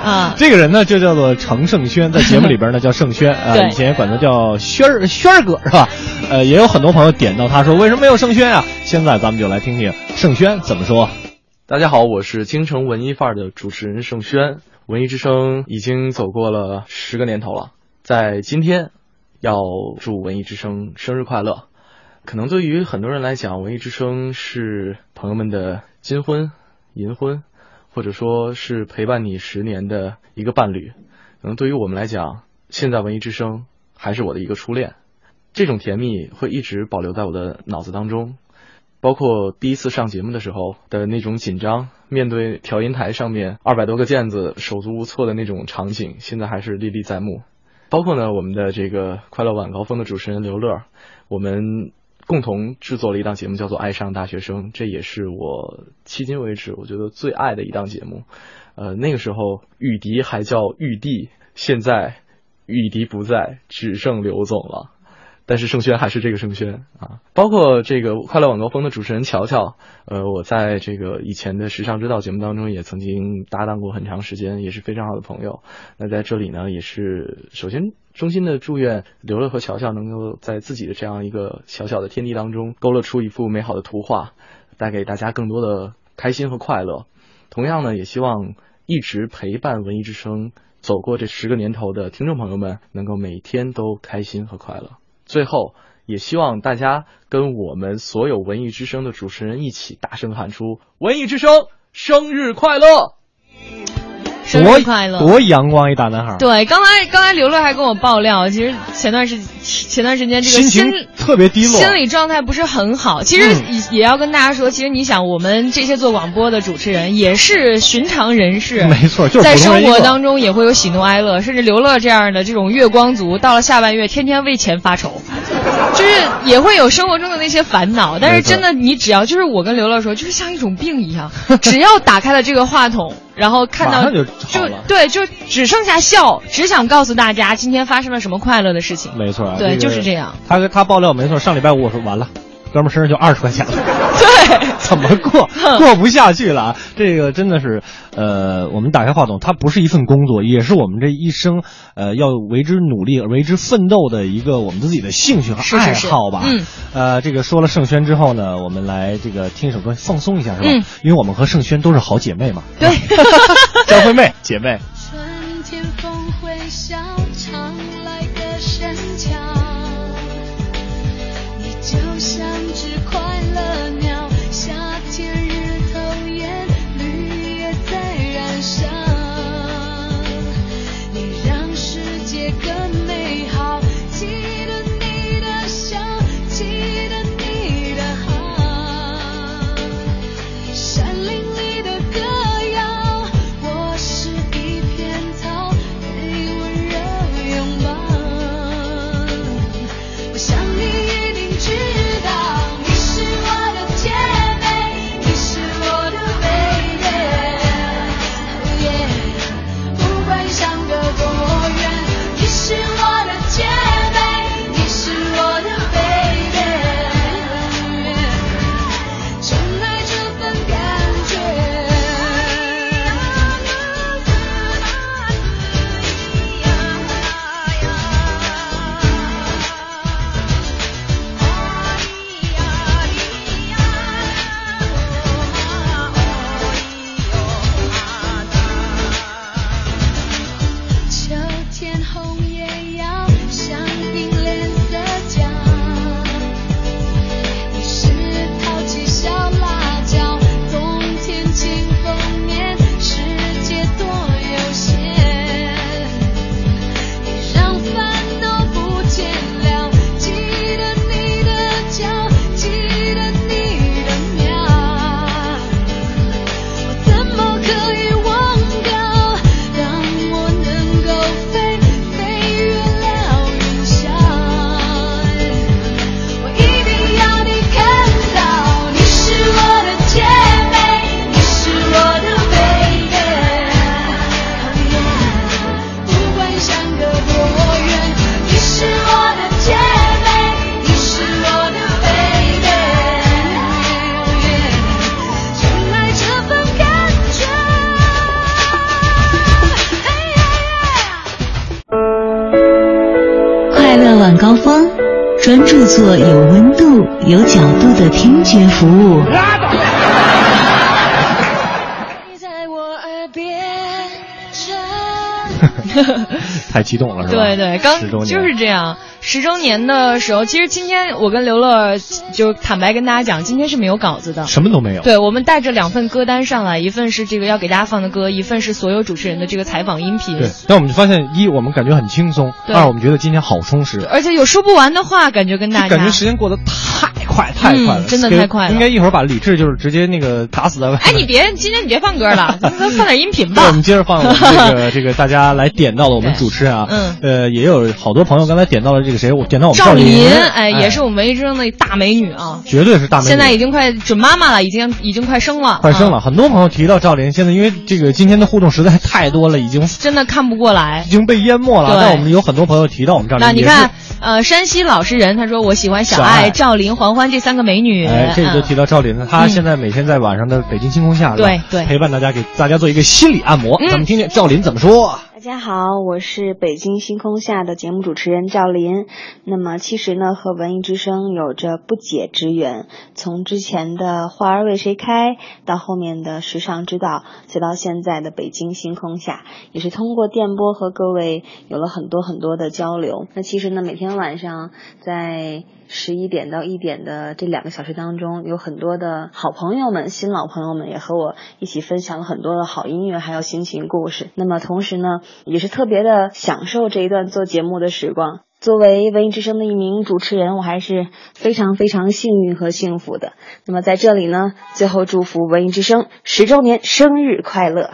啊，这个人呢，就叫做程胜轩，在节目里边呢叫胜轩，啊，以前也管他叫轩儿轩儿哥是吧？呃，也有很多朋友点到他说为什么没有胜轩啊？现在咱们就来听听胜轩怎么说。大家好，我是京城文艺范儿的主持人盛轩。文艺之声已经走过了十个年头了，在今天要祝文艺之声生日快乐。可能对于很多人来讲，文艺之声是朋友们的金婚、银婚，或者说是陪伴你十年的一个伴侣。可能对于我们来讲，现在文艺之声还是我的一个初恋。这种甜蜜会一直保留在我的脑子当中。包括第一次上节目的时候的那种紧张，面对调音台上面二百多个键子手足无措的那种场景，现在还是历历在目。包括呢，我们的这个快乐晚高峰的主持人刘乐，我们共同制作了一档节目，叫做《爱上大学生》，这也是我迄今为止我觉得最爱的一档节目。呃，那个时候雨迪还叫玉帝，现在雨迪不在，只剩刘总了。但是盛轩还是这个盛轩啊，包括这个快乐晚高峰的主持人乔乔，呃，我在这个以前的时尚之道节目当中也曾经搭档过很长时间，也是非常好的朋友。那在这里呢，也是首先衷心的祝愿刘乐和乔乔能够在自己的这样一个小小的天地当中，勾勒出一幅美好的图画，带给大家更多的开心和快乐。同样呢，也希望一直陪伴文艺之声走过这十个年头的听众朋友们，能够每天都开心和快乐。最后，也希望大家跟我们所有文艺之声的主持人一起大声喊出“文艺之声生日快乐！生日快乐！多阳光一大男孩。对，刚才刚才刘乐还跟我爆料，其实前段时前段时间这个心情特别低落心理状态不是很好。其实也也要跟大家说，其实你想，我们这些做广播的主持人也是寻常人士，没错就是在生活当中也会有喜怒哀乐，甚至刘乐这样的这种月光族，到了下半月天天为钱发愁。就是也会有生活中的那些烦恼，但是真的，你只要就是我跟刘乐说，就是像一种病一样，只要打开了这个话筒，然后看到马上就对，就只剩下笑，只想告诉大家今天发生了什么快乐的事情。没错啊，对，个就是这样。他他爆料没错，上礼拜五我说完了，哥们儿身上就二十块钱了，对，怎么过过不下去了啊？这个真的是，呃，我们打开话筒，它不是一份工作，也是我们这一生呃要为之努力、为之奋斗的一个我们自己的兴趣和是是是爱好吧。嗯，呃，这个说了盛轩之后呢，我们来这个听一首歌放松一下，是吧？嗯因为我们和盛轩都是好姐妹嘛。对，张惠妹姐妹。像只快乐鸟，激动了，是吧？对对，刚就是这样。十周年的时候，其实今天我跟刘乐就坦白跟大家讲，今天是没有稿子的，什么都没有。对，我们带着两份歌单上来，一份是这个要给大家放的歌，一份是所有主持人的这个采访音频。对，那我们就发现，一我们感觉很轻松，二我们觉得今天好充实，而且有说不完的话，感觉跟大家感觉时间过得太快太快了，嗯真的太快了应该一会儿把李志就是直接那个打死在外。哎，你别今天你别放歌了，咱们放点音频，吧我。们接着放这个 这个大家来点到了我们主持人啊，嗯，呃，也有好多朋友刚才点到了这个谁，我点到我们赵琳，哎，也是我们文艺之声的大美女啊，绝对是大美女。现在已经快准妈妈了，已经已经快生了，啊快生了，很多朋友提到赵琳，现在因为这个今天的互动实在太多了，已经真的看不过来已。经被淹没了。对但我们有很多朋友提到我们赵琳，那你看，呃，山西老实人他说我喜欢小小爱爱、赵琳、黄欢这三个美女。哎，这里都嗯提到赵琳了，她现在每天在晚上的北京星空下，对对陪伴大家，给大家做一个心理按摩。嗯咱们听听赵琳怎么说。大家好，我是北京星空下的节目主持人赵琳。那么其实呢，和文艺之声有着不解之缘。从之前的花儿为谁开，到后面的时尚之道，再到现在的北京星空下，也是通过电波和各位有了很多很多的交流。那其实呢，每天晚上在十一点到一点的这两个小时当中，有很多的好朋友们、新老朋友们也和我一起分享了很多的好音乐，还有心情故事。那么同时呢，也是特别的享受这一段做节目的时光。作为文艺之声的一名主持人，我还是非常非常幸运和幸福的。那么在这里呢，最后祝福文艺之声十周年生日快乐！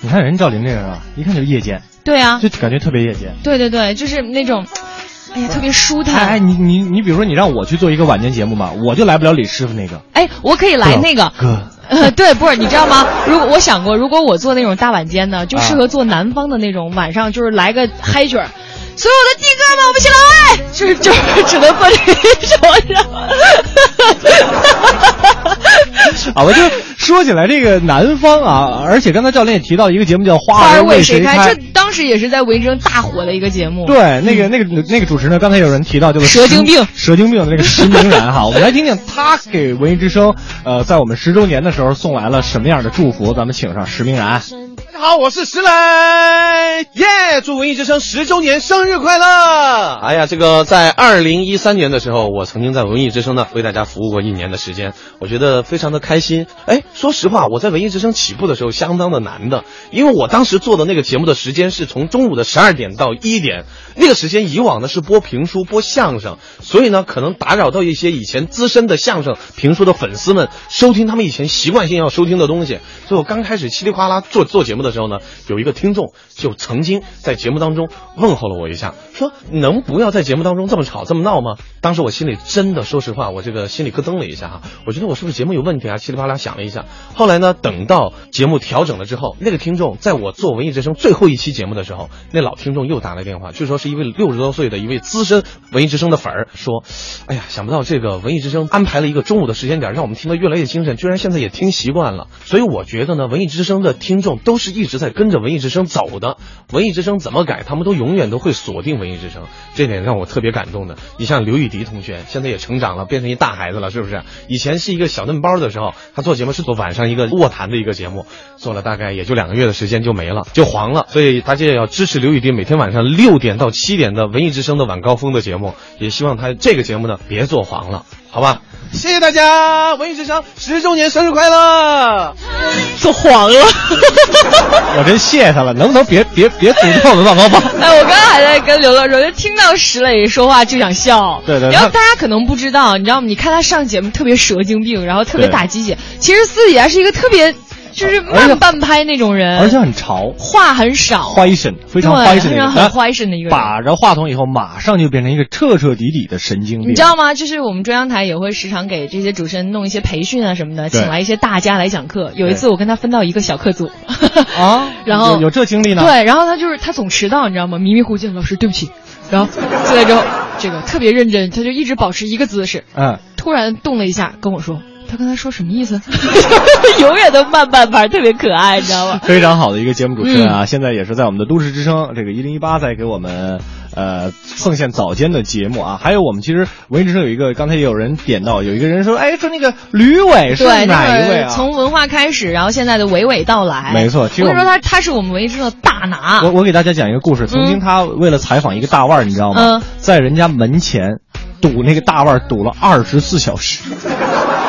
你看人赵琳这人啊，一看就是夜间，对啊，就感觉特别夜间。对对对，就是那种，哎呀，特别舒哎坦。哎，你你你，比如说你让我去做一个晚间节目吧，我就来不了李师傅那个。哎，我可以来那个。哥，呃，对，不是，你知道吗？如果我想过，如果我做那种大晚间呢，就适合做南方的那种晚上，就是来个嗨曲儿。所有的弟哥们，我们起来！就是就是只能做这种，啊，我就说起来这个南方啊，而且刚才教练也提到一个节目叫《花花儿儿为为谁开？》这，当时也是在文艺之声大火的一个节目。对，那个那个那个主持呢，刚才有人提到，就是蛇精病蛇精病的那个石明然哈，我们来听听他给文艺之声，呃，在我们十周年的时候送来了什么样的祝福，咱们请上石明然。好，我是石磊，耶！祝文艺之声十周年生日快乐！哎呀，这个在二零一三年的时候，我曾经在文艺之声呢为大家服务过一年的时间，我觉得非常的开心。哎，说实话，我在文艺之声起步的时候相当的难的，因为我当时做的那个节目的时间是从中午的十二点到一点，那个时间以往呢是播评书、播相声，所以呢可能打扰到一些以前资深的相声评书的粉丝们收听他们以前习惯性要收听的东西。所以我刚开始稀里哗啦做做节目的时候呢，有一个听众就曾经在节目当中问候了我一下，说能不要在节目当中这么吵这么闹吗？当时我心里真的说实话，我这个心里咯噔了一下哈，我觉得我是不是节目有问题啊？稀里哗啦想了一下，后来呢，等到节目调整了之后，那个听众在我做文艺之声最后一期节目的时候，那老听众又打来电话，据说是一位六十多岁的一位资深文艺之声的粉儿说，哎呀，想不到这个文艺之声安排了一个中午的时间点，让我们听得越来越精神，居然现在也听习惯了。所以我觉得呢，文艺之声的听众都是一直在跟着文艺之声走的，文艺之声怎么改，他们都永远都会锁定文艺之声，这点让我特别感动的。你像刘雨迪同学，现在也成长了，变成一大孩子了，是不是？以前是一个小嫩包的时候，他做节目是做晚上一个卧谈的一个节目，做了大概也就两个月的时间就没了，就黄了。所以大家也要支持刘雨迪每天晚上六点到七点的文艺之声的晚高峰的节目，也希望他这个节目呢别做黄了，好吧？谢谢大家，文艺之声十周年生日快乐！做黄了，我真谢他了，能不能别别别诅咒我们晚高峰？哎，我刚刚还在跟刘乐说，就听到石磊说话就想笑。对对然后大家可能不知道，你知道吗？你看他上节目特别蛇精病，然后特别打鸡血，其实私底下是一个特别就是慢半拍那种人，而且很潮，话很少。fashion 非常对 fashion 的一个非常很人 fashion 的一个人把着话筒以后，马上就变成一个彻彻底底的神经病。你知道吗？就是我们中央台也会时常给这些主持人弄一些培训啊什么的，请来一些大家来讲课。有一次我跟他分到一个小课组，啊，然后有有这经历呢？对，然后他就是他总迟到，你知道吗？迷迷糊糊，老师对不起。然后进来之后，这个特别认真，他就一直保持一个姿势。嗯，突然动了一下，跟我说：“他刚才说什么意思？永远都慢半拍，特别可爱，你知道吗？非常好的一个节目主持人嗯啊，现在也是在我们的都市之声这个一零一八在给我们呃奉献早间的节目啊。还有我们其实文艺之声有一个，刚才也有人点到，有一个人说，哎，说那个吕伟是对，哪一位啊？个从文化开始，然后现在的娓娓道来。没错其实我们我跟你说他他是我们文艺之声的大拿。我我给大家讲一个故事，曾经他为了采访一个大腕儿，你知道吗？嗯在人家门前堵那个大腕儿堵了二十四小时。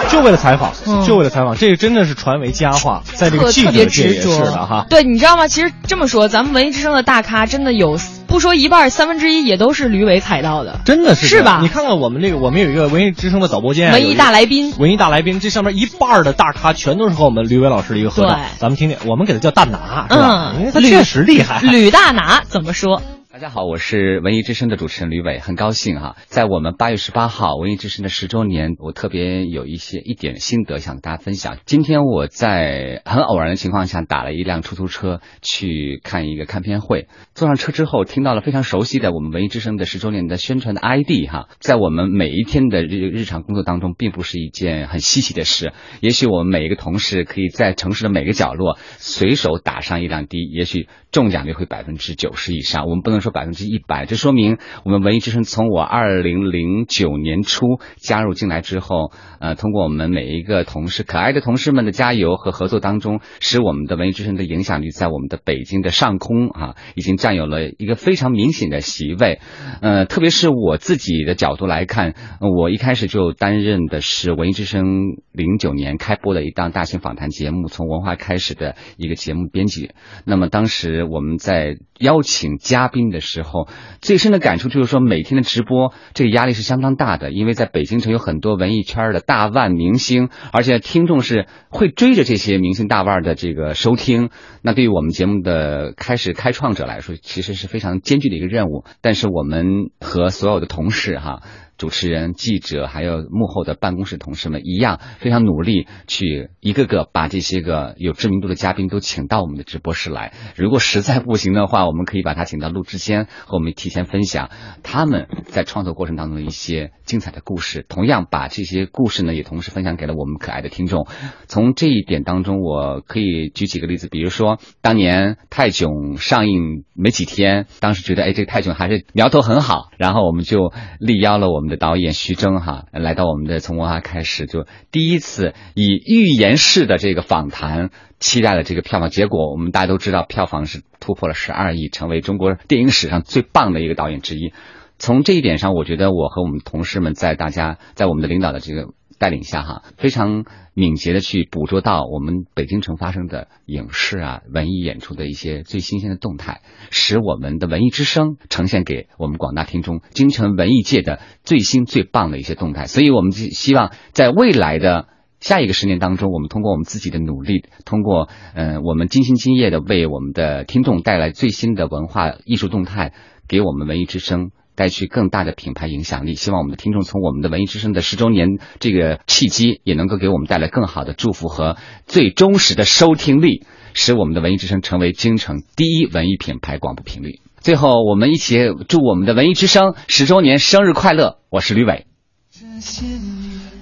就为了采访，嗯就为了采访，这个真的是传为佳话，在这个记特特别者界也是的哈。对，你知道吗？其实这么说，咱们文艺之声的大咖真的有不说一半，三分之一也都是吕伟踩到的。真的是是吧你看看我们这个，我们有一个文艺之声的导播间啊，文艺大来宾文艺大来宾，这上面一半的大咖全都是和我们吕伟老师的一个合照对。咱们听听，我们给他叫大拿，是吧？因为嗯，他确实厉害。吕大拿怎么说？大家好，我是文艺之声的主持人吕伟，很高兴哈，在我们八月十八号文艺之声的十周年，我特别有一些一点心得想跟大家分享。今天我在很偶然的情况下打了一辆出租车去看一个看片会，坐上车之后听到了非常熟悉的我们文艺之声的十周年的宣传的 ID 哈，在我们每一天的日日常工作当中，并不是一件很稀奇的事。也许我们每一个同事可以在城市的每个角落随手打上一辆的，也许中奖率会百分之九十以上。我们不能说百分之一百，这说明我们文艺之声从我二零零九年初加入进来之后，呃，通过我们每一个同事可爱的同事们的加油和合作当中，使我们的文艺之声的影响力在我们的北京的上空啊，已经占有了一个非常明显的席位。呃，特别是我自己的角度来看，我一开始就担任的是文艺之声零九年开播的一档大型访谈节目，从文化开始的一个节目编辑。那么当时我们在邀请嘉宾的时候，最深的感触就是说，每天的直播这个压力是相当大的，因为在北京城有很多文艺圈的大腕明星，而且听众是会追着这些明星大腕的这个收听。那对于我们节目的开始开创者来说，其实是非常艰巨的一个任务。但是我们和所有的同事哈。主持人、记者还有幕后的办公室同事们一样，非常努力去一个个把这些个有知名度的嘉宾都请到我们的直播室来。如果实在不行的话，我们可以把他请到录制间，和我们提前分享他们在创作过程当中的一些精彩的故事。同样把这些故事呢，也同时分享给了我们可爱的听众。从这一点当中，我可以举几个例子，比如说当年泰囧上映没几天，当时觉得哎，这个泰囧还是苗头很好，然后我们就力邀了我们的导演徐峥哈，来到我们的从文化开始，就第一次以预言式的这个访谈，期待了这个票房。结果我们大家都知道，票房是突破了十二亿，成为中国电影史上最棒的一个导演之一。从这一点上，我觉得我和我们同事们在大家在我们的领导的这个带领下，哈，非常敏捷的去捕捉到我们北京城发生的影视啊、文艺演出的一些最新鲜的动态，使我们的文艺之声呈现给我们广大听众京城文艺界的最新最棒的一些动态。所以，我们希望在未来的。下一个十年当中，我们通过我们自己的努力，通过嗯、呃，我们精心敬业的为我们的听众带来最新的文化艺术动态，给我们文艺之声带去更大的品牌影响力。希望我们的听众从我们的文艺之声的十周年这个契机，也能够给我们带来更好的祝福和最忠实的收听力，使我们的文艺之声成为京城第一文艺品牌广播频率。最后，我们一起祝我们的文艺之声十周年生日快乐！我是吕伟。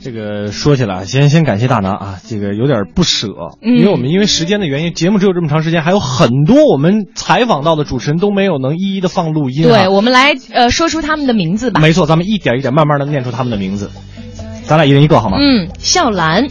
这个说起来，先先感谢大拿啊，这个有点不舍，嗯。因为我们因为时间的原因，节目只有这么长时间，还有很多我们采访到的主持人都没有能一一的放录音、啊。对，我们来呃说出他们的名字吧。没错，咱们一点一点慢慢的念出他们的名字，咱俩一人一个好吗？嗯，笑兰、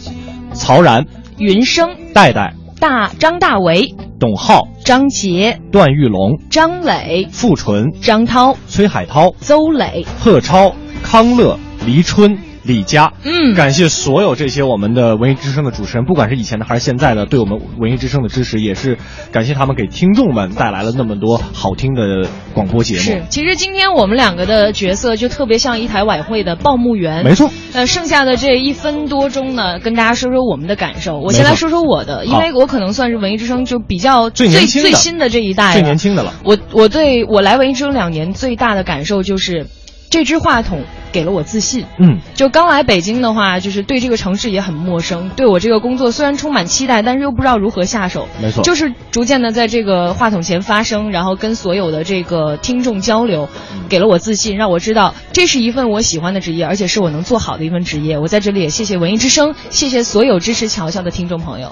曹然、云生、戴戴、大张大为、董浩、张杰、段玉龙、张磊、付纯、张涛、崔海涛、邹磊、贺超、康乐、黎春。李佳，嗯，感谢所有这些我们的文艺之声的主持人，不管是以前的还是现在的，对我们文艺之声的支持，也是感谢他们给听众们带来了那么多好听的广播节目。是，其实今天我们两个的角色就特别像一台晚会的报幕员，没错。呃，剩下的这一分多钟呢，跟大家说说我们的感受。我先来说说我的，因为我可能算是文艺之声就比较最最最新的这一代，最年轻的了。我我对我来文艺之声两年最大的感受就是。这支话筒给了我自信。嗯，就刚来北京的话，就是对这个城市也很陌生，对我这个工作虽然充满期待，但是又不知道如何下手。没错就是逐渐的在这个话筒前发声，然后跟所有的这个听众交流，给了我自信，让我知道这是一份我喜欢的职业，而且是我能做好的一份职业。我在这里也谢谢文艺之声，谢谢所有支持乔乔的听众朋友。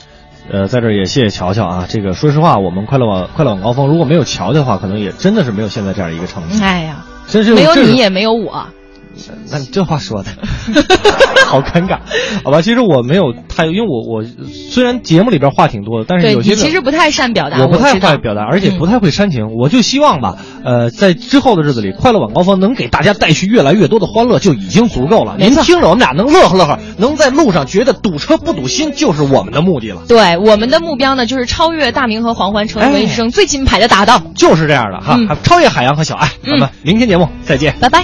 呃，在这儿也谢谢乔乔啊。这个说实话，我们快乐网快乐网高峰如果没有乔乔的话，可能也真的是没有现在这样一个成绩。哎呀，真是没有你也没有我。那你这话说的，好尴尬，好吧？其实我没有太，因为我我虽然节目里边话挺多的，但是有些其实不太善表达，我不太知道会表达，而且不太会煽情。我就希望吧，呃，在之后的日子里，快乐晚高峰能给大家带去越来越多的欢乐，就已经足够了。您听着我们俩能乐呵乐呵，能在路上觉得堵车不堵心，就是我们的目的了。对，我们的目标呢，就是超越大明和黄欢，成为一生最金牌的搭档。就是这样的哈，嗯超越海洋和小爱。咱们明天节目再见，拜拜。